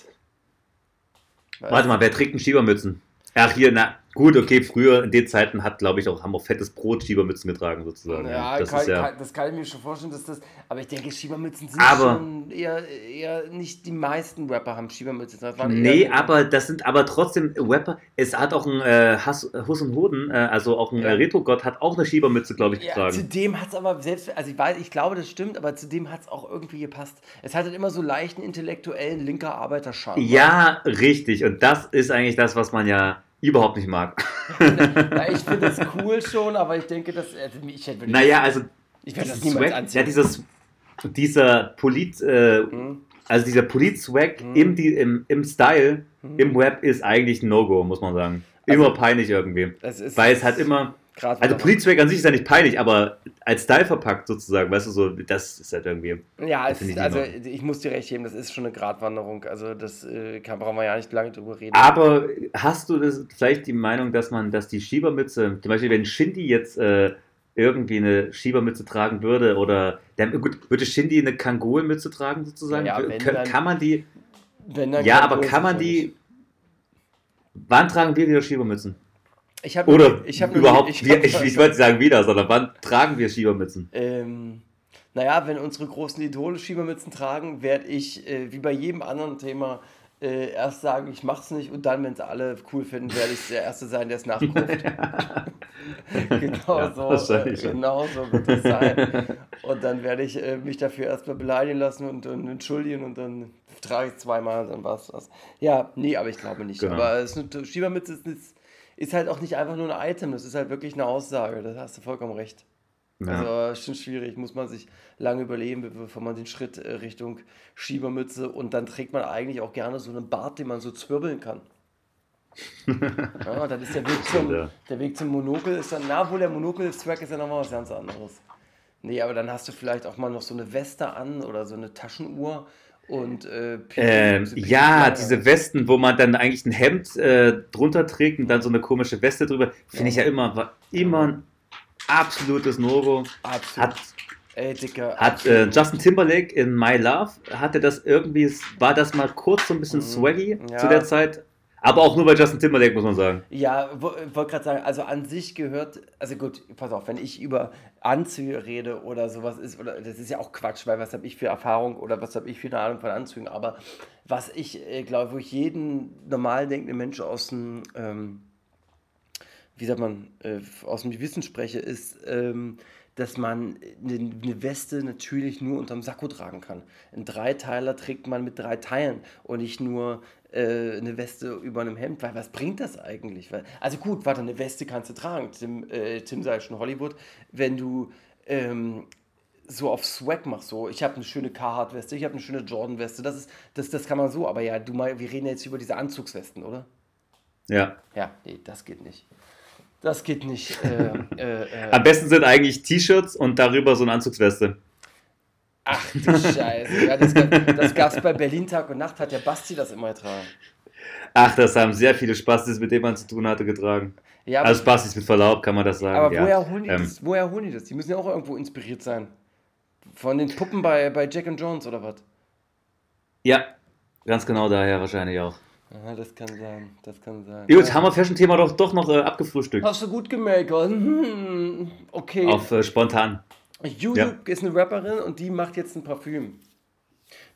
warte mal, wer trägt denn Schiebermützen? Ach, hier, na, gut, okay, früher in den Zeiten hat, glaube ich, auch, haben auch fettes Brot Schiebermützen getragen, sozusagen. Ja, das kann, ist ja. kann, das kann ich mir schon vorstellen, dass das. Aber ich denke, Schiebermützen sind Aber- schon eher, eher nicht die meisten Rapper haben Schiebermützen. Das Nee, aber das sind aber trotzdem Rapper. Es hat auch ein äh, Hass, Hus und Hoden, äh, also auch ein Ja. äh, Retro-Gott, hat auch eine Schiebermütze, glaube ich, Ja, getragen. zudem hat es aber selbst, also ich weiß, ich glaube, das stimmt, aber zudem hat es auch irgendwie gepasst. Es hat halt immer so leichten intellektuellen linker Arbeiterscharme. Ja, richtig. Und das ist eigentlich das, was man ja überhaupt nicht mag. Ja, ich finde das cool schon, aber ich denke, dass. Also ich hätte naja, also ich werde das niemals Swag, anziehen. ja, dieses, dieser Polit, äh, Hm? also dieser Polit-Swag Mhm. im, im, im Style, im Web ist eigentlich ein No-Go, muss man sagen. Immer Also- peinlich irgendwie. Weil es halt immer, grad also Polit-Swag an sich ist ja nicht peinlich, aber als Style verpackt sozusagen, weißt du, so, das ist halt irgendwie. Ja, es, ich also nicht ich muss dir recht geben, das ist schon eine Gratwanderung. Also das äh, kann, brauchen wir ja nicht lange drüber reden. Aber hast du das vielleicht die Meinung, dass man, dass die Schiebermütze, zum Beispiel wenn Shindy jetzt äh, irgendwie eine Schiebermütze tragen würde oder der, gut, würde Shindy eine Kangol-Mütze tragen sozusagen? Ja, ja, kann, dann- kann man die, dann ja, aber kann man die, wann tragen wir wieder Schiebermützen? Ich hab Oder ich hab überhaupt, ich hab- ich, ich wollte sagen wieder, sondern wann tragen wir Schiebermützen? Ähm, naja, wenn unsere großen Idole Schiebermützen tragen, werde ich, äh, wie bei jedem anderen Thema, äh, erst sagen, ich mach's nicht und dann, wenn es alle cool finden, werde ich der Erste sein, der es nachkauft. genau, Ja, so, äh, genau so wird es sein. Und dann werde ich äh, mich dafür erstmal beleidigen lassen und, und entschuldigen und dann trage ich zweimal und dann war's das. Ja, nee, aber ich glaube nicht. Genau. Aber es ist eine, Schiebermütze ist, ist, ist halt auch nicht einfach nur ein Item, das ist halt wirklich eine Aussage, da hast du vollkommen recht. Ja. Also ist schon schwierig, muss man sich lange überlegen, be- bevor man den Schritt äh, Richtung Schiebermütze und dann trägt man eigentlich auch gerne so einen Bart, den man so zwirbeln kann. ja, dann ist der Weg zum, der Weg zum Monokel ist dann, na wohl der Monokel-Swag ist ja nochmal was ganz anderes. Nee, aber dann hast du vielleicht auch mal noch so eine Weste an oder so eine Taschenuhr und äh, Ähm, ja, diese Westen, wo man dann eigentlich ein Hemd äh, drunter trägt und dann so eine komische Weste drüber, finde ich ja immer, war immer ein absolutes No-Go. Absolut. Hat, Ey, Dicker. hat äh, Justin Timberlake in My Love, hatte das irgendwie, war das mal kurz so ein bisschen swaggy Mhm. Ja. zu der Zeit? Aber auch nur bei Justin Timberlake, muss man sagen. Ja, wo- wollte gerade sagen, also an sich gehört, also gut, pass auf, wenn ich über Anzüge rede oder sowas ist, oder das ist ja auch Quatsch, weil was habe ich für Erfahrung oder was habe ich für eine Ahnung von Anzügen, aber was ich äh, glaube, wo ich jeden normal denkenden Menschen aus dem, ähm, wie sagt man, äh, aus dem Wissen spreche, ist, ähm, dass man eine, eine Weste natürlich nur unterm Sakko tragen kann. Ein Dreiteiler trägt man mit drei Teilen und nicht nur äh, eine Weste über einem Hemd. Weil was bringt das eigentlich? Weil, also gut, warte, eine Weste kannst du tragen. Tim, äh, Tim sei schon Hollywood. Wenn du ähm, so auf Swag machst, so ich habe eine schöne Carhartt-Weste, ich habe eine schöne Jordan-Weste, das, ist, das, das kann man so. Aber ja, du mal, wir reden jetzt über diese Anzugswesten, oder? Ja. Ja, nee, das geht nicht. Das geht nicht. Äh, äh, äh. Am besten sind eigentlich T-Shirts und darüber so eine Anzugsweste. Ach du Scheiße. Ja, das, gab- es bei Berlin Tag und Nacht, hat der Basti das immer getragen. Ach, das haben sehr viele Spastis, mit denen man zu tun hatte, getragen. Ja, Also Spastis mit Verlaub, kann man das sagen. aber ja. woher, holen die Ähm, das, woher holen die das? Die müssen ja auch irgendwo inspiriert sein. Von den Puppen bei, bei Jack and Jones oder was? Ja, ganz genau daher wahrscheinlich auch. Aha, das kann sein. Das kann sein. Gut, Ja. haben wir Fashion-Thema doch, doch noch äh, abgefrühstückt. Hast du gut gemakert. Hm, okay. Auf äh, spontan. Juju Ja. ist eine Rapperin und die macht jetzt ein Parfüm.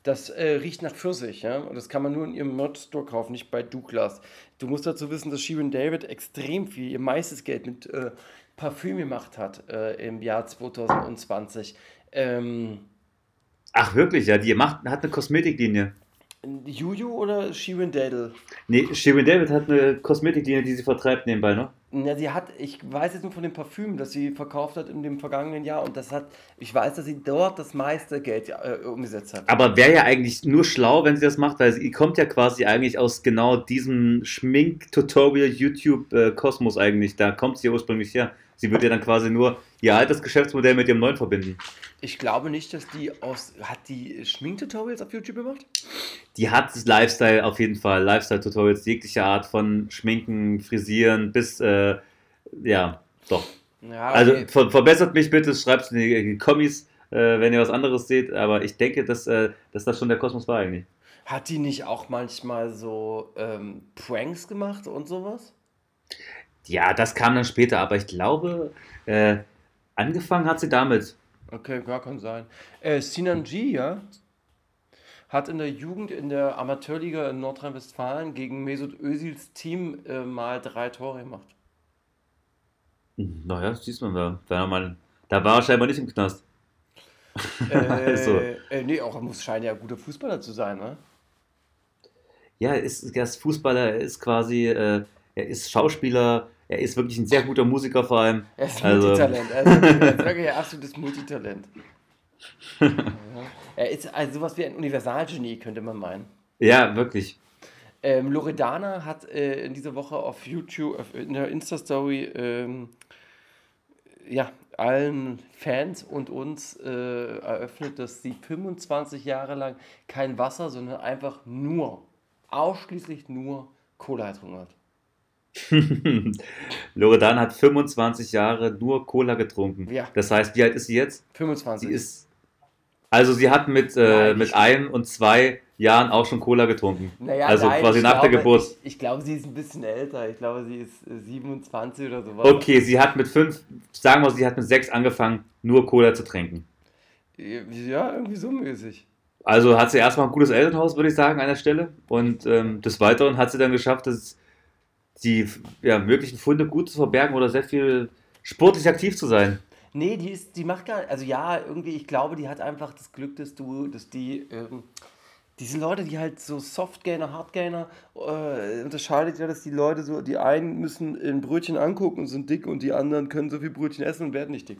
Das äh, riecht nach Pfirsich, ja. Und das kann man nur in ihrem Mod-Store kaufen, nicht bei Douglas. Du musst dazu wissen, dass Shirin David extrem viel, ihr meistes Geld mit äh, Parfüm gemacht hat äh, im Jahr 2020. Ähm, Ach, wirklich, ja, die macht, hat eine Kosmetiklinie. Juju oder Shirin Dadel? Nee, Shirin David hat eine Kosmetiklinie, die sie vertreibt nebenbei, ne? Ja, sie hat, ich weiß jetzt nur von dem Parfüm, das sie verkauft hat in dem vergangenen Jahr und das hat, ich weiß, dass sie dort das meiste Geld äh, umgesetzt hat. Aber wäre ja eigentlich nur schlau, wenn sie das macht, weil sie kommt ja quasi eigentlich aus genau diesem Schmink-Tutorial-YouTube-Kosmos eigentlich. Da kommt sie ursprünglich her. Sie würde ja dann quasi nur ihr altes Geschäftsmodell mit ihrem neuen verbinden. Ich glaube nicht, dass die aus. Hat die Schminktutorials auf YouTube gemacht? Die hat Lifestyle auf jeden Fall, Lifestyle-Tutorials, jegliche Art von Schminken, Frisieren bis, äh, ja, doch. Ja, Also okay. ver verbessert mich bitte, schreibt es in die, in die Kommis, äh, wenn ihr was anderes seht, aber ich denke, dass, äh, dass das schon der Kosmos war eigentlich. Hat die nicht auch manchmal so ähm, Pranks gemacht und sowas? Ja, das kam dann später, aber ich glaube, äh, angefangen hat sie damit. Okay, gar kann sein. Äh, Sinan G, ja, hat in der Jugend in der Amateurliga in Nordrhein-Westfalen gegen Mesut Özils Team äh, mal drei Tore gemacht. Naja, das siehst man da. Da, mal, da war er scheinbar nicht im Knast. Äh, Also. äh, nee, auch er muss scheint ja guter Fußballer zu sein, ne? Ja, er ist, er ist Fußballer, er ist quasi, äh, er ist Schauspieler, er ist wirklich ein sehr guter Musiker vor allem. Er ist Also- Multitalent. Er ist wirklich, er ist wirklich ein absolutes Multitalent. ja. Er ist also sowas wie ein Universalgenie, könnte man meinen. Ja, wirklich. Ähm, Loredana hat äh, in dieser Woche auf YouTube, auf, in der Insta-Story, ähm, ja, allen Fans und uns äh, eröffnet, dass sie 25 Jahre lang kein Wasser, sondern einfach nur, ausschließlich nur Cola getrunken hat. Loredan hat 25 Jahre nur Cola getrunken. Ja. Das heißt, wie alt ist sie jetzt? 25. Sie ist. Also sie hat mit, äh, Nein, mit einem und zwei Jahren auch schon Cola getrunken. Naja, also nein, quasi nach der Geburt. Ich, ich glaube, sie ist ein bisschen älter. Ich glaube, sie ist äh, 27 oder sowas. Okay, sie hat mit fünf, sagen wir, sie hat mit sechs angefangen, nur Cola zu trinken. Ja, irgendwie so mäßig. Also hat sie erstmal ein gutes Elternhaus, würde ich sagen, an der Stelle. Und ähm, des Weiteren hat sie dann geschafft, dass die ja, möglichen Funde gut zu verbergen oder sehr viel sportlich aktiv zu sein. Nee, die ist, die macht gar also ja, irgendwie, ich glaube, die hat einfach das Glück, dass du, dass die, ähm, diese Leute, die halt so Softgainer, Hardgainer, äh, unterscheidet ja, dass die Leute so, die einen müssen ein Brötchen angucken und sind dick und die anderen können so viel Brötchen essen und werden nicht dick.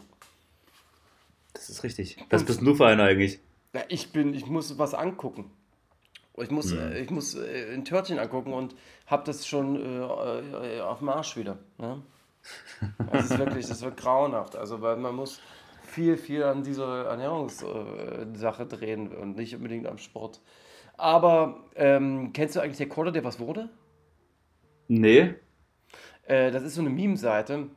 Das ist richtig. Das bist nur für einen eigentlich. Ja, ich bin, ich muss was angucken. Ich muss, äh, ich muss äh, ein Törtchen angucken und habe das schon äh, äh, auf dem Arsch wieder. Ne? Das ist wirklich, das wird grauenhaft. Also, weil man muss viel, viel an dieser Ernährungssache drehen und nicht unbedingt am Sport. Aber ähm, kennst du eigentlich der Quarter, der was wurde? Nee. Äh, das ist so eine Meme-Seite.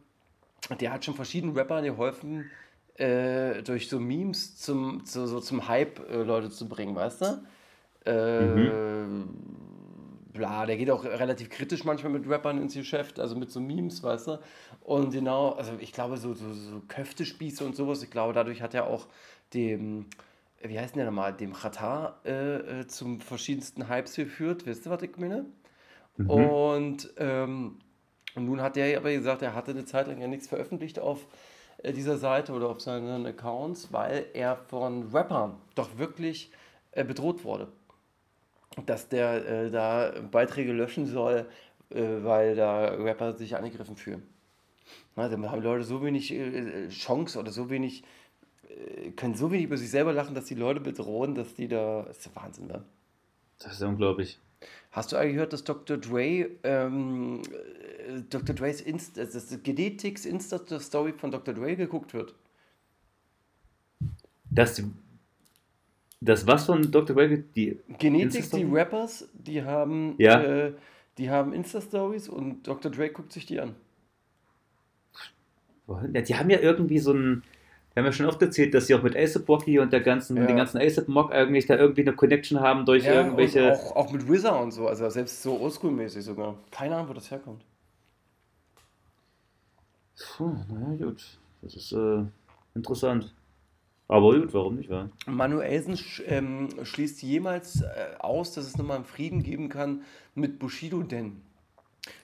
Der hat schon verschiedenen Rappern geholfen, äh, durch so Memes zum, zu, so zum Hype äh, Leute zu bringen, weißt du? Äh, Bla, der geht auch relativ kritisch manchmal mit Rappern ins Geschäft, also mit so Memes, weißt du? Und genau, also ich glaube, so, so, so Köftespieße und sowas, ich glaube, dadurch hat er auch dem, wie heißt denn der nochmal, dem Qatar äh, äh, zum verschiedensten Hypes geführt, wisst ihr, was ich meine? Und ähm, und nun hat er aber gesagt, er hatte eine Zeit lang ja nichts veröffentlicht auf äh, dieser Seite oder auf seinen Accounts, weil er von Rappern doch wirklich äh, bedroht wurde. Dass der äh, da Beiträge löschen soll, weil da Rapper sich angegriffen fühlen. Na, dann haben Leute so wenig Chance oder so wenig, können so wenig über sich selber lachen, dass die Leute bedrohen, dass die da. Das ist der Wahnsinn, ne? Das ist unglaublich. Hast du eigentlich gehört, dass Dr. Dre, ähm, äh, Dr. Dre's Inst äh, das Genetics Insta-Story von Dr. Dre geguckt wird? Das, das was von Dr. Dre? Die, Genetics, die Rappers, die haben, Ja. äh, die haben Insta-Stories und Dr. Dre guckt sich die an. Die haben ja irgendwie so ein. Wir haben ja schon oft erzählt, dass sie auch mit ASAP Rocky und der ganzen, Ja. den ganzen ASAP Mock eigentlich da irgendwie eine Connection haben durch Ja, irgendwelche. auch, auch mit RZA und so, also selbst so oldschool-mäßig sogar. Keine Ahnung, wo das herkommt. Puh, naja, gut. Das ist äh, interessant. Aber gut, warum nicht, wa? Manuelsen sch ähm, schließt jemals äh, aus, dass es nochmal einen Frieden geben kann mit Bushido, denn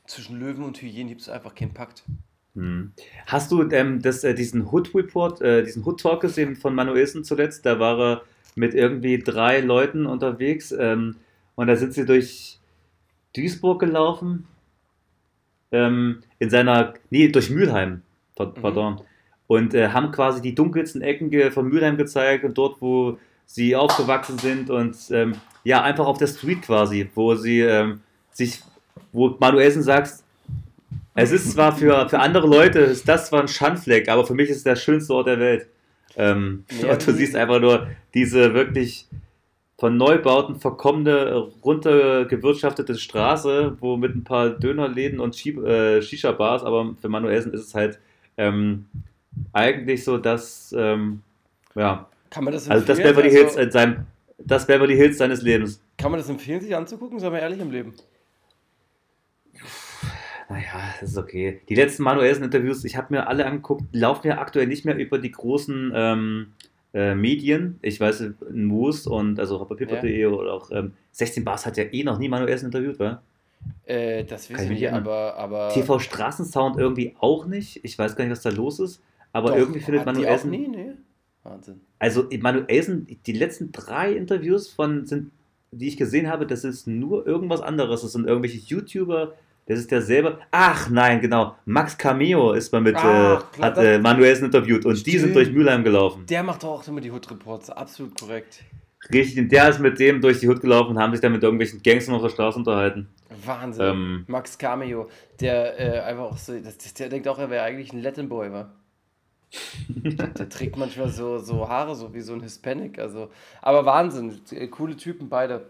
zwischen Löwen und Hyänen gibt es einfach keinen Pakt. Hm. Hast du ähm, das, äh, diesen Hood Report, äh, diesen Hood Talk gesehen von Manuelsen zuletzt? Da war er mit irgendwie drei Leuten unterwegs ähm, und da sind sie durch Duisburg gelaufen. Ähm, in seiner, nee, durch Mülheim, Mhm. pardon. Und äh, haben quasi die dunkelsten Ecken von Mülheim gezeigt und dort, wo sie aufgewachsen sind und ähm, ja, einfach auf der Street quasi, wo sie ähm, sich, wo Manuelsen sagt, es ist zwar für, für andere Leute, ist das zwar ein Schandfleck, aber für mich ist es der schönste Ort der Welt. Ähm, Ja, du siehst einfach nur diese wirklich von Neubauten verkommene, runtergewirtschaftete Straße, wo mit ein paar Dönerläden und äh, Shisha-Bars, aber für Manuelsen ist es halt ähm, eigentlich so, dass, ähm, ja, Kann man das also das empfehlen? Beverly Hills Also, in seinem, das Beverly Hills seines Lebens. kann man das empfehlen, sich anzugucken? Sagen wir ehrlich im Leben. Naja, das ist okay. Die letzten manuellen Interviews, ich habe mir alle angeguckt, laufen ja aktuell nicht mehr über die großen ähm, äh, Medien. Ich weiß, Moose und also papier.de oder auch ähm, 16 Bars hat ja eh noch nie manuelles interviewt, wa? Äh, das wissen wir, aber, aber TV Straßensound irgendwie auch nicht. Ich weiß gar nicht, was da los ist. Aber Doch, irgendwie findet Manuelsen. nie, ne? Wahnsinn. Also Manuelsen, die letzten drei Interviews von sind, die ich gesehen habe, das ist nur irgendwas anderes. Das sind irgendwelche YouTuber. Das ist der selber. Ach nein, genau. Max Cameo ist mal mit, Ach, äh, hat äh, Manuelsen interviewt und die sind Stimmt. durch Mülheim gelaufen. Der macht doch auch immer die Hood Reports, absolut korrekt. Richtig, und der ist mit dem durch die Hut gelaufen und haben sich dann mit irgendwelchen Gangstern auf der Straße unterhalten. Wahnsinn. Ähm. Max Cameo, der äh, einfach auch so, das, der denkt auch, er wäre eigentlich ein Latin Boy, wa? Der trägt manchmal so, so Haare, so wie so ein Hispanic, also, aber Wahnsinn, äh, coole Typen beide.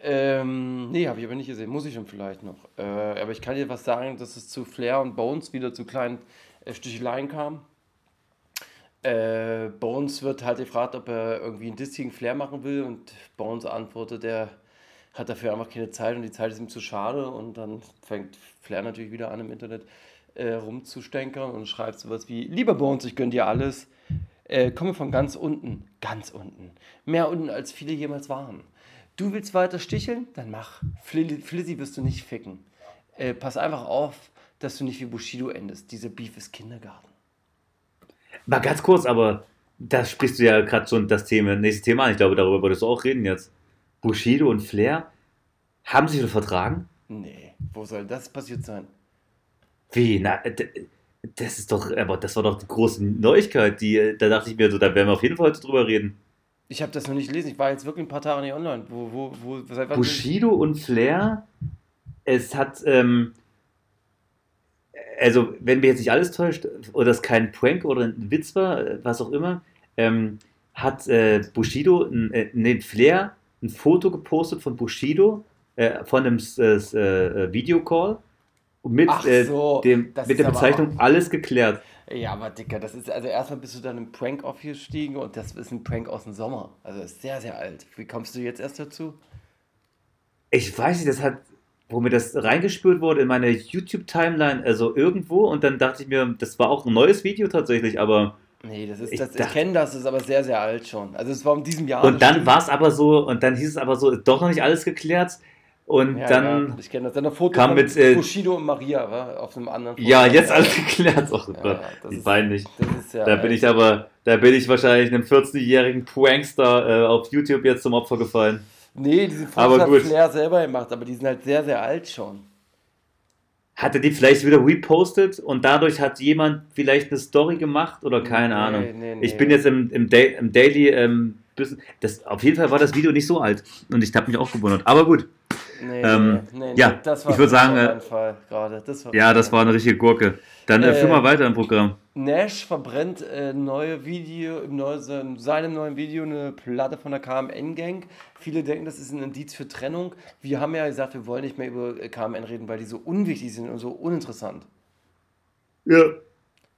Ähm, nee, habe ich aber nicht gesehen, muss ich dann vielleicht noch. Äh, aber ich kann dir was sagen, dass es zu Flair und Bones wieder zu kleinen äh, Sticheleien kam. Äh, Bones wird halt gefragt, ob er irgendwie ein Diss gegen Flair machen will und Bones antwortet, er hat dafür einfach keine Zeit und die Zeit ist ihm zu schade und dann fängt Flair natürlich wieder an im Internet äh, rumzustänkern und schreibt sowas wie, lieber Bones, ich gönn dir alles, äh, komme von ganz unten, ganz unten, mehr unten als viele jemals waren. Du willst weiter sticheln? Dann mach. Fli- Flizzy wirst du nicht ficken. Äh, pass einfach auf, dass du nicht wie Bushido endest. Dieser Beef ist Kindergarten. Mal ganz kurz, aber da sprichst du ja gerade schon das Thema, nächste Thema an. Ich glaube, darüber wolltest du auch reden jetzt. Bushido und Flair haben sich vertragen? Nee, wo soll das passiert sein? Wie? Na, das ist doch, aber das war doch die große Neuigkeit. Die, da dachte ich mir so, da werden wir auf jeden Fall heute drüber reden. Ich habe das noch nicht gelesen. Ich war jetzt wirklich ein paar Tage nicht online. Wo, wo, wo, seit wann- Bushido und Flair, es hat, ähm, also wenn mir jetzt nicht alles täuscht, oder es kein Prank oder ein Witz war, was auch immer, ähm, hat äh, Bushido, äh, nee, Flair, ein Foto gepostet von Bushido, äh, von einem äh, äh, Videocall mit, äh, so, dem, das mit der Bezeichnung alles geklärt. Ja, aber Dicker, das ist, also erstmal bist du dann im Prank aufgestiegen und das ist ein Prank aus dem Sommer. Also ist sehr, sehr alt. Wie kommst du jetzt erst dazu? Ich weiß nicht, das hat, wo mir das reingespült wurde in meine YouTube-Timeline, also irgendwo, und dann dachte ich mir, das war auch ein neues Video tatsächlich, aber Nee, das ist, Ich das, ich kenne das, ist aber sehr, sehr alt schon. Also es war in diesem Jahr. und dann war es aber so, und dann hieß es aber so, doch noch nicht alles geklärt. Und Ja, dann, ja, ich. Dann kam mit, äh, Bushido und Maria, war auf einem anderen Foto. ja, jetzt alles geklärt. Oh Gott, ja. Das ist ja Da bin ich aber, da bin ich wahrscheinlich einem 40-jährigen Prankster äh, auf YouTube jetzt zum Opfer gefallen. Nee, diese Fotos Aber hat gut. Flair selber gemacht, aber die sind halt sehr, sehr alt schon. Hatte die vielleicht wieder repostet und dadurch hat jemand vielleicht eine Story gemacht oder keine Nee, Ahnung. nee, Ich nee. bin jetzt im, im, Da- im Daily ähm, das, auf jeden Fall war das Video nicht so alt und ich habe mich auch gewundert. Aber gut, Nee, Ähm, nee, nee, ja, nee, das war ich würd sagen, äh, mein Fall gerade. Das war ja, das war eine richtige Gurke. Dann äh, Äh, führ mal weiter im Programm. Nash verbrennt äh, neue Video, im neu, in seinem neuen Video eine Platte von der KMN-Gang. Viele denken, das ist ein Indiz für Trennung. Wir haben ja gesagt, wir wollen nicht mehr über äh, KMN reden, weil die so unwichtig sind und so uninteressant. Ja.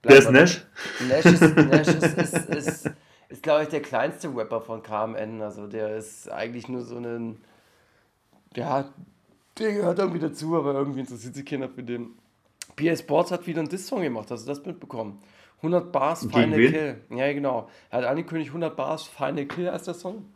Wer ist Nash? Nash ist, Nash ist, ist, ist, ist glaube ich, der kleinste Rapper von KMN. Also der ist eigentlich nur so ein. Ja, der gehört irgendwie dazu, aber irgendwie interessiert sich keiner für den. PA Sports hat wieder einen Diss-Song gemacht, hast du das mitbekommen? 100 Bars, Gegen Final wen? Kill. Ja, genau. Er hat angekündigt, 100 Bars, Final Kill als der Song.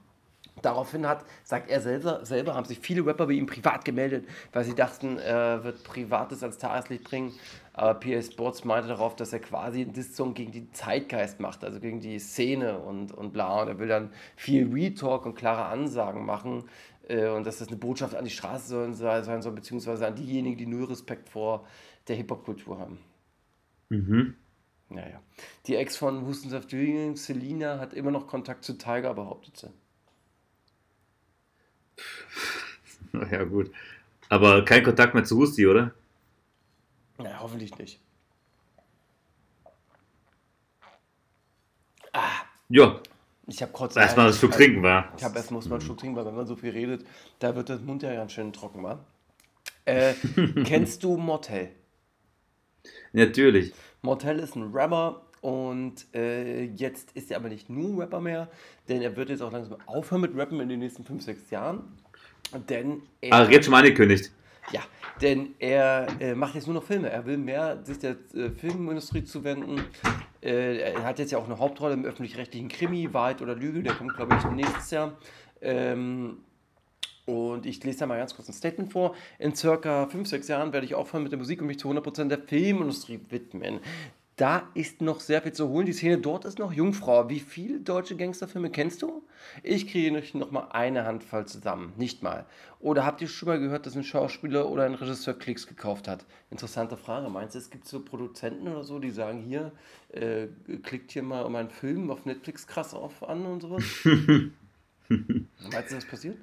Daraufhin hat, sagt er selber, selber, haben sich viele Rapper bei ihm privat gemeldet, weil sie dachten, er wird Privates als Tageslicht bringen. Aber PA Sports meinte darauf, dass er quasi einen Diss-Song gegen die Zeitgeist macht, also gegen die Szene und, und bla. Und er will dann viel Retalk und klare Ansagen machen. Äh, Und dass das eine Botschaft an die Straße soll, sein soll, beziehungsweise an diejenigen, die null Respekt vor der Hip-Hop-Kultur haben. Mhm. Naja. Die Ex von Hustensaft Döring, Selina, hat immer noch Kontakt zu Tiger, behauptet sie. Ja, gut. Aber kein Kontakt mehr zu Husti, oder? Ja, hoffentlich nicht. Ja, Ich habe kurz. erstmal das Schluck trinken war. Ich habe erst muss man einen Schluck trinken, weil wenn man so viel redet, da wird der Mund ja ganz schön trocken, wa? Äh, kennst du Motel? Natürlich. Mortel ist ein Rapper und äh, jetzt ist er aber nicht nur ein Rapper mehr, denn er wird jetzt auch langsam aufhören mit Rappen in den nächsten 5, 6 Jahren. Denn er, Ah, jetzt schon mal angekündigt. Ja, denn er äh, macht jetzt nur noch Filme. Er will mehr sich der äh, Filmindustrie zuwenden. Äh, er hat jetzt ja auch eine Hauptrolle im öffentlich-rechtlichen Krimi, Wahrheit oder Lüge, der kommt, glaube ich, nächstes Jahr. Ähm, und ich lese da mal ganz kurz ein Statement vor. In circa 5, 6 Jahren werde ich aufhören mit der Musik und mich zu 100% der Filmindustrie widmen. Da ist noch sehr viel zu holen. Die Szene dort ist noch Jungfrau. Wie viele deutsche Gangsterfilme kennst du? Ich kriege noch mal eine Handvoll zusammen. Nicht mal. Oder habt ihr schon mal gehört, dass ein Schauspieler oder ein Regisseur Klicks gekauft hat? Interessante Frage. Meinst du, es gibt so Produzenten oder so, die sagen, hier, äh, klickt hier mal meinen Film auf Netflix krass auf an und sowas? Meinst du, das passiert?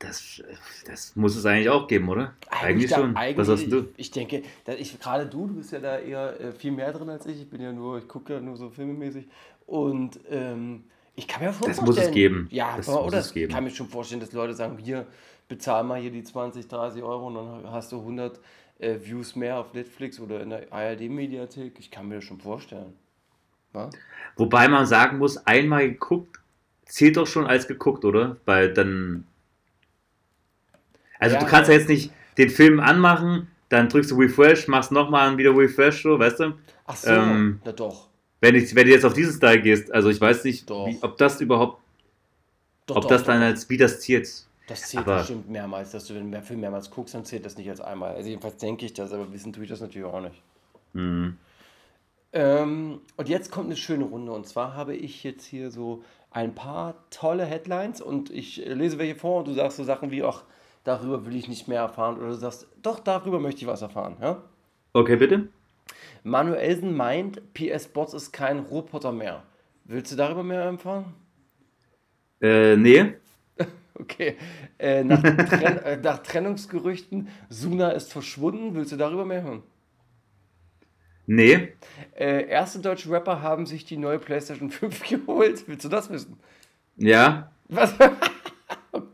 Das, das muss es eigentlich auch geben, oder? Eigentlich, da- schon. Was hast eigentlich- du? Ich denke, da ich, gerade du, du bist ja da eher äh, viel mehr drin als ich. Ich bin ja nur, ich gucke ja nur so filmemäßig. Und ähm, ich kann mir schon Das muss vorstellen. es geben. Ja, Das aber, muss oder es geben. ich kann mir schon vorstellen, dass Leute sagen, hier, bezahl mal hier die 20, 30 Euro und dann hast du 100 äh, Views mehr auf Netflix oder in der ARD-Mediathek. Ich kann mir das schon vorstellen. Was? Wobei man sagen muss, einmal geguckt, zählt doch schon als geguckt, oder? Weil dann. Also Ja, du kannst ja jetzt nicht den Film anmachen, dann drückst du Refresh, machst nochmal wieder Refresh, so, weißt du? Ach so, Ähm, na doch. Wenn, ich, wenn du jetzt auf diesen Style gehst, also ich weiß nicht, wie, ob das überhaupt, doch ob doch, das doch, dann als, wie das zählt. Das zählt aber- bestimmt mehrmals, dass du den Film mehrmals guckst, dann zählt das nicht als einmal. Also jedenfalls denke ich das, aber wissen tue ich das natürlich auch nicht. Mhm. Ähm, und jetzt kommt eine schöne Runde. Und zwar habe ich jetzt hier so ein paar tolle Headlines und ich lese welche vor und du sagst so Sachen wie, ach, darüber will ich nicht mehr erfahren. Oder du sagst, doch, darüber möchte ich was erfahren. Ja? Okay, bitte? Manuelsen meint, PS Bots ist kein Roboter mehr. Willst du darüber mehr erfahren? Äh, nee. Okay. Äh, nach, Tren äh, nach Trennungsgerüchten, Suna ist verschwunden. Willst du darüber mehr hören? Nee. Äh, erste deutsche Rapper haben sich die neue PlayStation 5 geholt. Willst du das wissen? Ja. Was?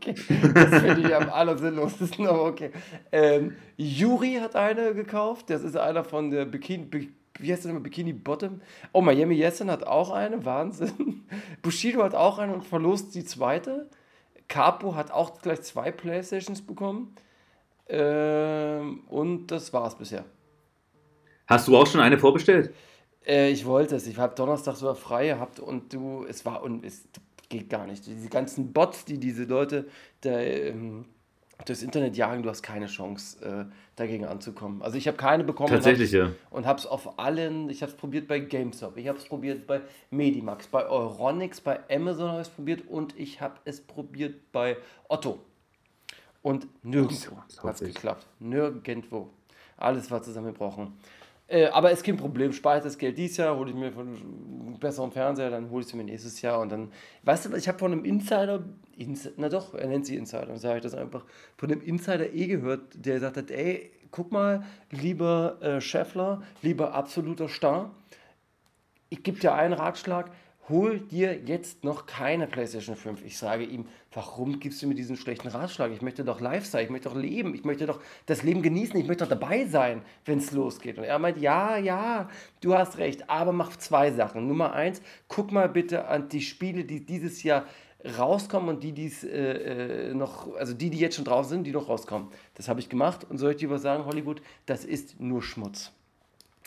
okay, das finde ich am allersinnlosesten, aber okay. Ähm, Yuri hat eine gekauft. Das ist einer von der Bikini. Bi wie heißt der nochmal? Bikini Bottom. Oh, Miami Yessen hat auch eine. Wahnsinn. Bushido hat auch eine und verlost die zweite. Capo hat auch gleich zwei Playstations bekommen. Ähm, und das war's bisher. Hast du auch schon eine vorbestellt? Äh, ich wollte es. Ich habe Donnerstag sogar frei gehabt und du, es war und es geht gar nicht. Diese ganzen Bots, die diese Leute da, ähm, durchs Internet jagen, du hast keine Chance, äh, dagegen anzukommen. Also ich habe keine bekommen. Tatsächlich, ja. Und habe es auf allen, ich habe es probiert bei GameStop, ich habe es probiert bei Medimax, bei Euronics, bei Amazon habe ich es probiert und ich habe es probiert bei Otto. Und nirgendwo hat es geklappt. Nirgendwo. Alles war zusammengebrochen. Äh, aber ist kein Problem. Spare ich das Geld dieses Jahr, hole ich mir von einem besseren Fernseher, dann hole ich es mir nächstes Jahr und dann. Weißt du, ich habe von einem Insider, Ins na doch, er nennt sie Insider, dann sage ich das einfach, von einem Insider eh gehört, der gesagt hat: ey, guck mal, lieber äh, Scheffler, lieber absoluter Star, ich gebe dir einen Ratschlag, hol dir jetzt noch keine PlayStation 5. Ich sage ihm, warum gibst du mir diesen schlechten Ratschlag? Ich möchte doch live sein, ich möchte doch leben, ich möchte doch das Leben genießen, ich möchte doch dabei sein, wenn es losgeht. Und er meint, ja, ja, du hast recht, aber mach zwei Sachen. Nummer eins, guck mal bitte an die Spiele, die dieses Jahr rauskommen und die, die äh, äh, noch, also die, die jetzt schon draußen sind, die noch rauskommen. Das habe ich gemacht und soll ich dir was sagen, Hollywood, das ist nur Schmutz.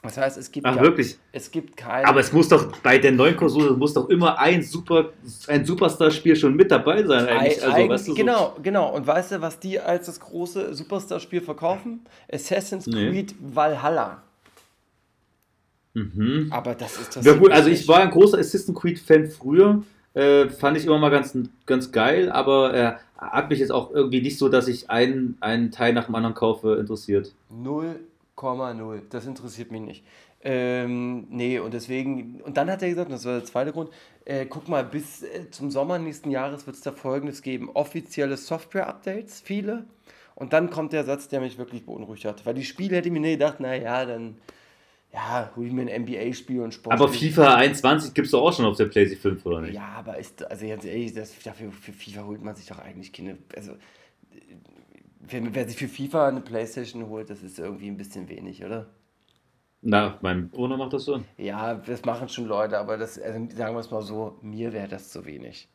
Das heißt, es gibt, Ach, gar- wirklich? es gibt keine. Aber es muss doch bei der neuen Konsole muss doch immer ein Super, ein Superstar-Spiel schon mit dabei sein eigentlich. Ei- Also, eigentlich- weißt du, so- genau, genau. Und weißt du, was die als das große Superstar-Spiel verkaufen? Assassin's Nee. Creed Valhalla. Mhm. Aber das ist das. Ja gut, also ich war ein großer Assassin's Creed-Fan früher. Äh, fand ich immer mal ganz, ganz geil, aber äh, hat mich jetzt auch irgendwie nicht so, dass ich einen, einen Teil nach dem anderen kaufe, interessiert. 0,0. Das interessiert mich nicht. Ähm, nee, und deswegen, und dann hat er gesagt, und das war der zweite Grund, äh, guck mal, bis äh, zum Sommer nächsten Jahres wird es da folgendes geben: offizielle Software-Updates, viele. Und dann kommt der Satz, der mich wirklich beunruhigt hat. Weil die Spiele hätte ich mir nicht gedacht, naja, dann, ja, hol ich mir ein NBA-Spiel und Sport. Aber FIFA 21 gibt es doch auch schon auf der PlayStation 5, oder nicht? Ja, aber ist, also ganz ehrlich, das, dafür, für FIFA holt man sich doch eigentlich keine. Also, wer, wer sich für FIFA eine Playstation holt, das ist irgendwie ein bisschen wenig, oder? Na, mein Bruder macht das so. Ja, das machen schon Leute, aber das, also sagen wir es mal so, mir wäre das zu wenig.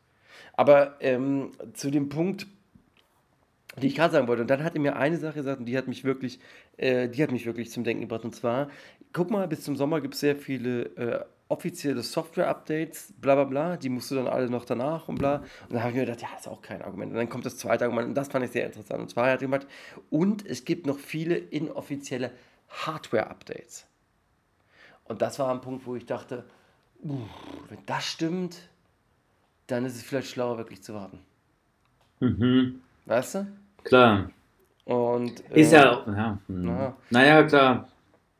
Aber ähm, zu dem Punkt, die ich gerade sagen wollte, und dann hat er mir eine Sache gesagt, und die hat mich wirklich, äh, die hat mich wirklich zum Denken gebracht. Und zwar, guck mal, bis zum Sommer gibt es sehr viele äh, offizielle Software-Updates, bla bla bla, die musst du dann alle noch danach und bla. Und dann habe ich mir gedacht, ja, ist auch kein Argument. Und dann kommt das zweite Argument, und das fand ich sehr interessant. Und zwar hat er gesagt, und es gibt noch viele inoffizielle Hardware-Updates. Und das war ein Punkt, wo ich dachte, uh, wenn das stimmt, dann ist es vielleicht schlauer, wirklich zu warten. Mhm. Weißt du? Klar. Und, Ist äh, ja auch. Ja. hm. Ja. Naja, klar.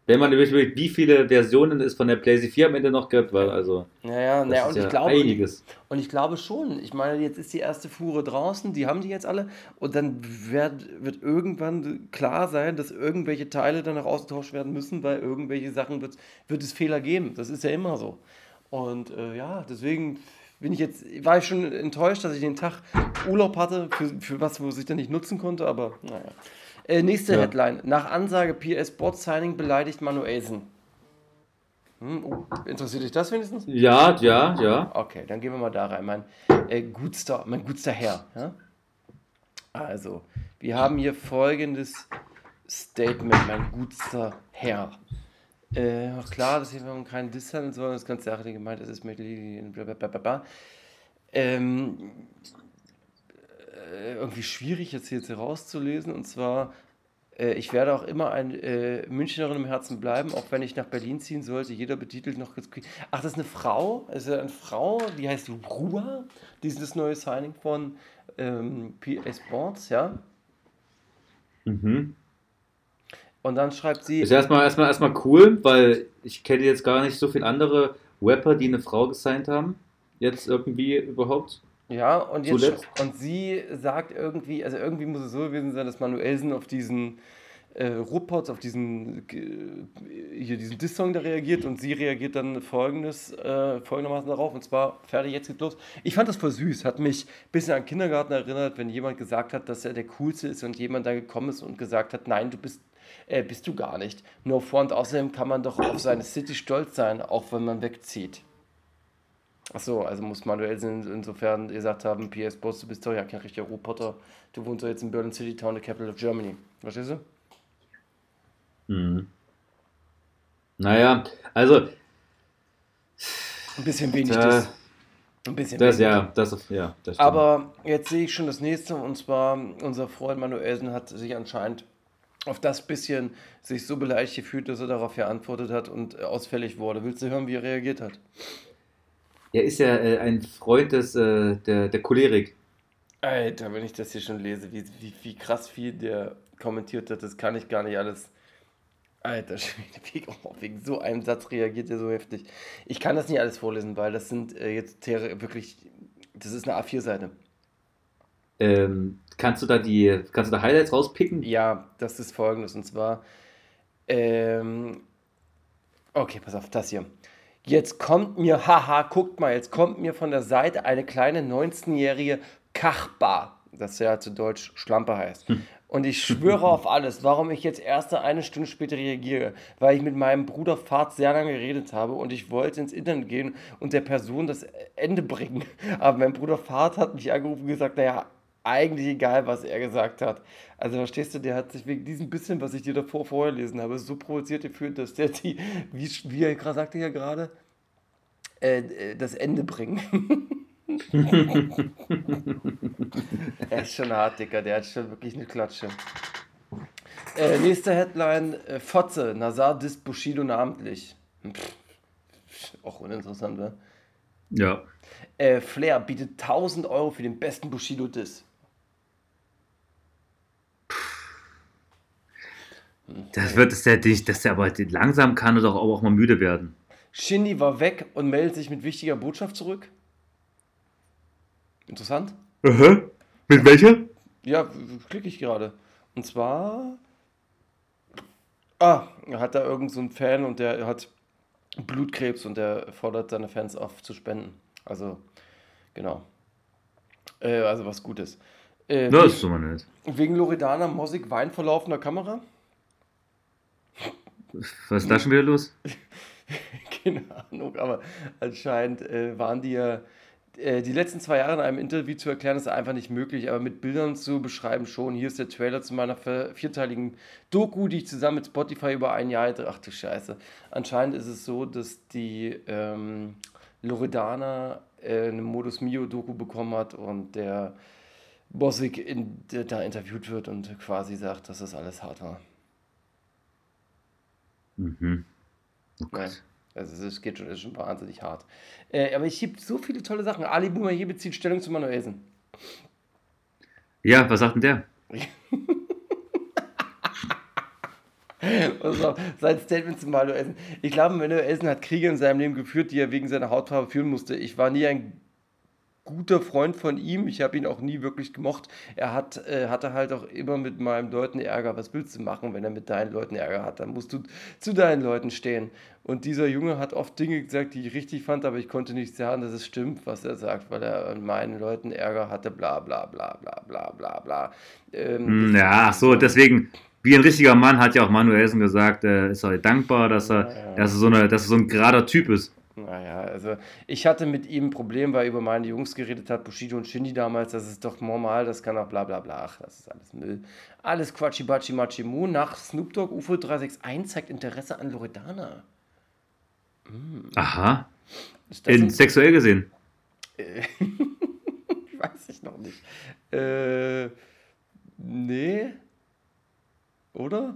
Wenn man überlegt, wie viele Versionen es von der PlayStation 4 am Ende noch gibt, weil also. Ja, ja, Das naja, ist und ja ich glaube, einiges. und ich glaube schon. Ich meine, jetzt ist die erste Fuhre draußen, die haben die jetzt alle, und dann wird, wird irgendwann klar sein, dass irgendwelche Teile dann noch ausgetauscht werden müssen, weil irgendwelche Sachen wird, wird es Fehler geben. Das ist ja immer so. Und äh, ja, deswegen bin ich jetzt, war ich schon enttäuscht, dass ich den Tag Urlaub hatte, für, für was, wo ich dann nicht nutzen konnte, aber naja. Äh, nächste Ja. Headline. Nach Ansage PS Bot Signing beleidigt Manuelsen. Hm, oh, interessiert dich das wenigstens? Ja, ja, ja. Okay, dann gehen wir mal da rein. Mein äh, gutster, mein gutster Herr. Ja? Also, wir haben hier folgendes Statement, mein gutster Herr. Äh, klar, das hier wir haben keinen Diss handeln sollen, das ist ganz sachlich gemeint, das ist mit blablabla. Ähm, äh, irgendwie schwierig jetzt hier, jetzt hier rauszulesen und zwar äh, ich werde auch immer ein äh, Münchnerin im Herzen bleiben, auch wenn ich nach Berlin ziehen sollte. Jeder betitelt noch. Ach, das ist eine Frau. Das ist eine Frau, die heißt Rua. Die ist das neue Signing von ähm, PA Sports, ja. Mhm. Und dann schreibt sie. Ist erstmal, erstmal, erstmal cool, weil ich kenne jetzt gar nicht so viele andere Rapper, die eine Frau gesigned haben. Jetzt irgendwie überhaupt. Ja, und jetzt Zuletzt. und sie sagt irgendwie, also irgendwie muss es so gewesen sein, dass Manuelsen auf diesen äh, Ruppert, auf diesen hier diesen Diss-Song da reagiert und sie reagiert dann folgendes, äh, folgendermaßen darauf und zwar, fertig, jetzt geht's los. Ich fand das voll süß, hat mich ein bisschen an Kindergarten erinnert, wenn jemand gesagt hat, dass er der Coolste ist und jemand da gekommen ist und gesagt hat, nein, du bist äh, bist du gar nicht. No front, außerdem kann man doch auf seine City stolz sein, auch wenn man wegzieht. Achso, also muss Manuel in, insofern gesagt haben, PS Boss, du bist doch ja kein richtiger Roboter. Du wohnst doch jetzt in Berlin City Town, the capital of Germany. Verstehst du? Mhm. Naja, also, Ein bisschen wenig Da- das. Ein bisschen das, wenig. ja, das, ja, das stimmt. Aber jetzt sehe ich schon das nächste und zwar unser Freund Manuelsen hat sich anscheinend auf das bisschen sich so beleidigt gefühlt, dass er darauf geantwortet hat und ausfällig wurde. Willst du hören, wie er reagiert hat? Er ist ja äh, ein Freund des, äh, der, der Cholerik. Alter, wenn ich das hier schon lese, wie, wie, wie krass viel der kommentiert hat, das kann ich gar nicht alles. Alter Schwede, oh, wegen so einem Satz reagiert er so heftig. Ich kann das nicht alles vorlesen, weil das sind äh, jetzt wirklich, das ist eine A4-Seite. Ähm, kannst du da die, kannst du da Highlights rauspicken? Ja, das ist folgendes und zwar, ähm, okay, pass auf, das hier. Jetzt kommt mir, haha, guckt mal, jetzt kommt mir von der Seite eine kleine 19-jährige Kachbar, das ja zu Deutsch Schlampe heißt. Und ich schwöre auf alles, warum ich jetzt erst eine Stunde später reagiere, weil ich mit meinem Bruder Fahrt sehr lange geredet habe und ich wollte ins Internet gehen und der Person das Ende bringen. Aber mein Bruder Fahrt hat mich angerufen und gesagt, naja, eigentlich egal, was er gesagt hat. Also verstehst du, der hat sich wegen diesem bisschen, was ich dir davor vorgelesen habe, so provoziert gefühlt, dass der die, wie, wie er gerade sagte ja gerade, äh, das Ende bringen. er ist schon hart, Dicker, der hat schon wirklich eine Klatsche. Äh, nächste Headline, äh, Fotze, Nazar disst Bushido namentlich. Pff, auch uninteressant, ne? Ja. Äh, Flair bietet 1000 Euro für den besten Bushido-Diss. Das wird, ist ja, nicht- das ist ja aber langsam kann er doch auch mal müde werden. Shindy war weg und meldet sich mit wichtiger Botschaft zurück. Interessant. Aha. Mit welcher? Ja, klicke ich gerade. Und zwar. Ah, er hat da irgend so einen Fan und der hat Blutkrebs und der fordert seine Fans auf zu spenden. Also, genau. Äh, also was Gutes. Äh, Das wegen, ist so mal nett. wegen Loredana Mosig Wein vor laufender Kamera? Was ist da schon wieder los? Keine Ahnung, aber anscheinend äh, waren die ja äh, die letzten zwei Jahre in einem Interview zu erklären, ist einfach nicht möglich, aber mit Bildern zu beschreiben schon. Hier ist der Trailer zu meiner vier- vierteiligen Doku, die ich zusammen mit Spotify über ein Jahr hätte. Ach du Scheiße. Anscheinend ist es so, dass die ähm, Loredana äh, eine Modus Mio-Doku bekommen hat und der Bossig in, da interviewt wird und quasi sagt, dass das alles hart war. Mhm. Oh Ja. Gott. Also es geht schon, ist schon wahnsinnig hart. Äh, aber es gibt so viele tolle Sachen. Ali Boumaier bezieht Stellung zu Manuelsen. Ja, was sagt denn der? Auf, sein Statement zu Manuelsen. Ich glaube, Manuelsen hat Kriege in seinem Leben geführt, die er wegen seiner Hautfarbe führen musste. Ich war nie ein guter Freund von ihm. Ich habe ihn auch nie wirklich gemocht. Er hat, äh, hatte halt auch immer mit meinen Leuten Ärger. Was willst du machen, wenn er mit deinen Leuten Ärger hat? Dann musst du zu deinen Leuten stehen. Und dieser Junge hat oft Dinge gesagt, die ich richtig fand, aber ich konnte nicht sagen, dass es stimmt, was er sagt, weil er an meinen Leuten Ärger hatte, bla bla bla bla bla bla bla. Ähm, Hm, Ja, ach so, deswegen, wie ein richtiger Mann hat ja auch Manuelsen gesagt, er ist auch dankbar, dass er, dass er, so, eine, dass er so ein gerader Typ ist. Naja, also ich hatte mit ihm ein Problem, weil er über meine Jungs geredet hat, Bushido und Shindy damals, das ist doch normal, das kann auch bla bla bla, ach, das ist alles Müll. Alles Quatschi Batschi Machi Mu, nach Snoop Dogg UFO 361 zeigt Interesse an Loredana. Aha, Ist das in, sexuell gesehen. weiß ich noch nicht. Äh, nee. Oder?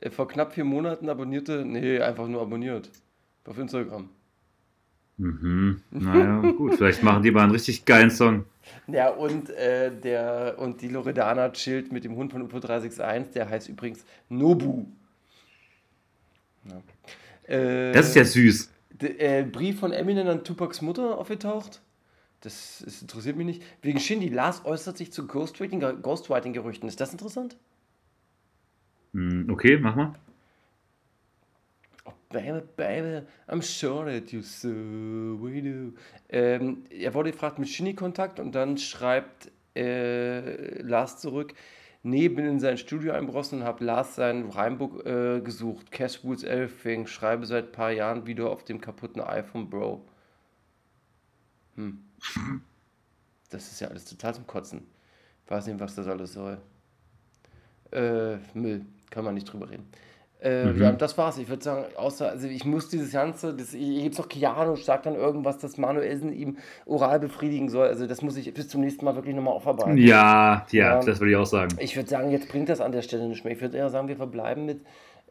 Äh, Vor knapp vier Monaten abonnierte, nee, einfach nur abonniert. Auf Instagram. Mhm. Naja, gut, vielleicht machen die mal einen richtig geilen Song. Ja, und, äh, der, und die Loredana chillt mit dem Hund von UFO 361, der heißt übrigens Nobu. Ja. Äh, Das ist ja süß. d- äh, Brief von Eminem an Tupacs Mutter aufgetaucht. Das, ist, interessiert mich nicht. Wegen Shindy. Lars äußert sich zu Ghostwriting- Ghostwriting-Gerüchten. Ist das interessant? Hm, Okay, mach mal. Baby, baby, I'm sure that you so we do. Ähm, er wurde gefragt mit Shinny-Kontakt und dann schreibt äh, Lars zurück, nee, bin in sein Studio einbrochen und habe Lars sein Reimbook äh, gesucht. Cash Rules Everything, schreibe seit paar Jahren wieder auf dem kaputten iPhone, Bro. Hm. Das ist ja alles total zum Kotzen. Weiß nicht, was das alles soll. Äh, Müll, kann man nicht drüber reden. Äh, Mhm. Ja, das war's. Ich würde sagen, außer, also ich muss dieses Ganze, das, hier gibt's noch Keanu, sagt dann irgendwas, dass Manuelsen ihm oral befriedigen soll. Also das muss ich bis zum nächsten Mal wirklich nochmal aufarbeiten. Ja, ja, Ja. das würde ich auch sagen. Ich würde sagen, jetzt bringt das an der Stelle nicht mehr. Ich würde eher sagen, wir verbleiben mit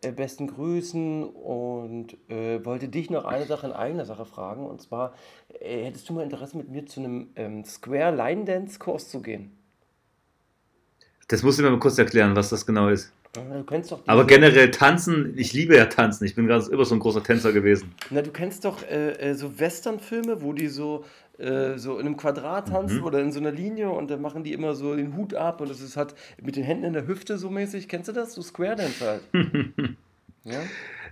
äh, besten Grüßen und äh, wollte dich noch eine Sache in eigener Sache fragen. Und zwar, äh, hättest du mal Interesse mit mir zu einem ähm, Square Line Dance Kurs zu gehen? Das musst du mir mal kurz erklären, was das genau ist. Du kennst doch Aber generell tanzen, ich liebe ja tanzen. Ich bin ganz immer so ein großer Tänzer gewesen. Na, du kennst doch äh, äh, so Western-Filme, wo die so, äh, so in einem Quadrat tanzen oder in so einer Linie und dann machen die immer so den Hut ab und das ist halt mit den Händen in der Hüfte so mäßig. Kennst du das? So Square Dance halt. ja?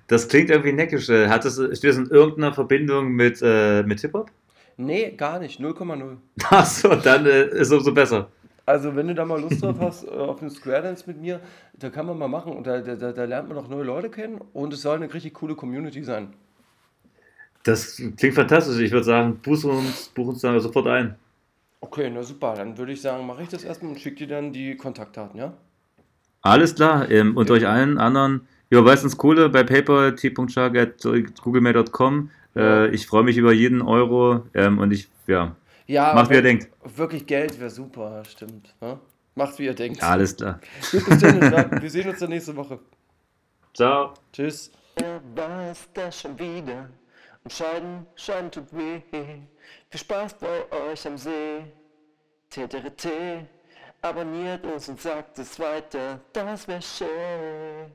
Das klingt irgendwie neckisch. Äh, Hat das, steht das in irgendeiner Verbindung mit, äh, mit Hip-Hop? Nee, gar nicht. 0,0. Achso, dann äh, ist es umso besser. Also, wenn du da mal Lust drauf hast, äh, auf einen Square Dance mit mir, da kann man mal machen und da, da, da lernt man auch neue Leute kennen und es soll eine richtig coole Community sein. Das klingt fantastisch. Ich würde sagen, buch uns, buch uns da sofort ein. Okay, na super. Dann würde ich sagen, mache ich das erstmal und schicke dir dann die Kontaktdaten, ja? Alles klar. Ähm, und euch allen anderen überweist uns Kohle bei PayPal, t.shark.googlemail.com. Äh, ich freue mich über jeden Euro ähm, und ich, ja, Ja, macht wie ihr denkt. Wirklich Geld wäre super, stimmt. Ne? Macht wie ihr denkt. Alles klar. Gut, bis dann. ja. Wir sehen uns dann nächste Woche. Ciao. Tschüss. Wer war es da schon wieder? Und Scheiden, Scheiden tut weh. Viel Spaß bei euch am See. TTRT. Abonniert uns und sagt es weiter. Das wäre schön.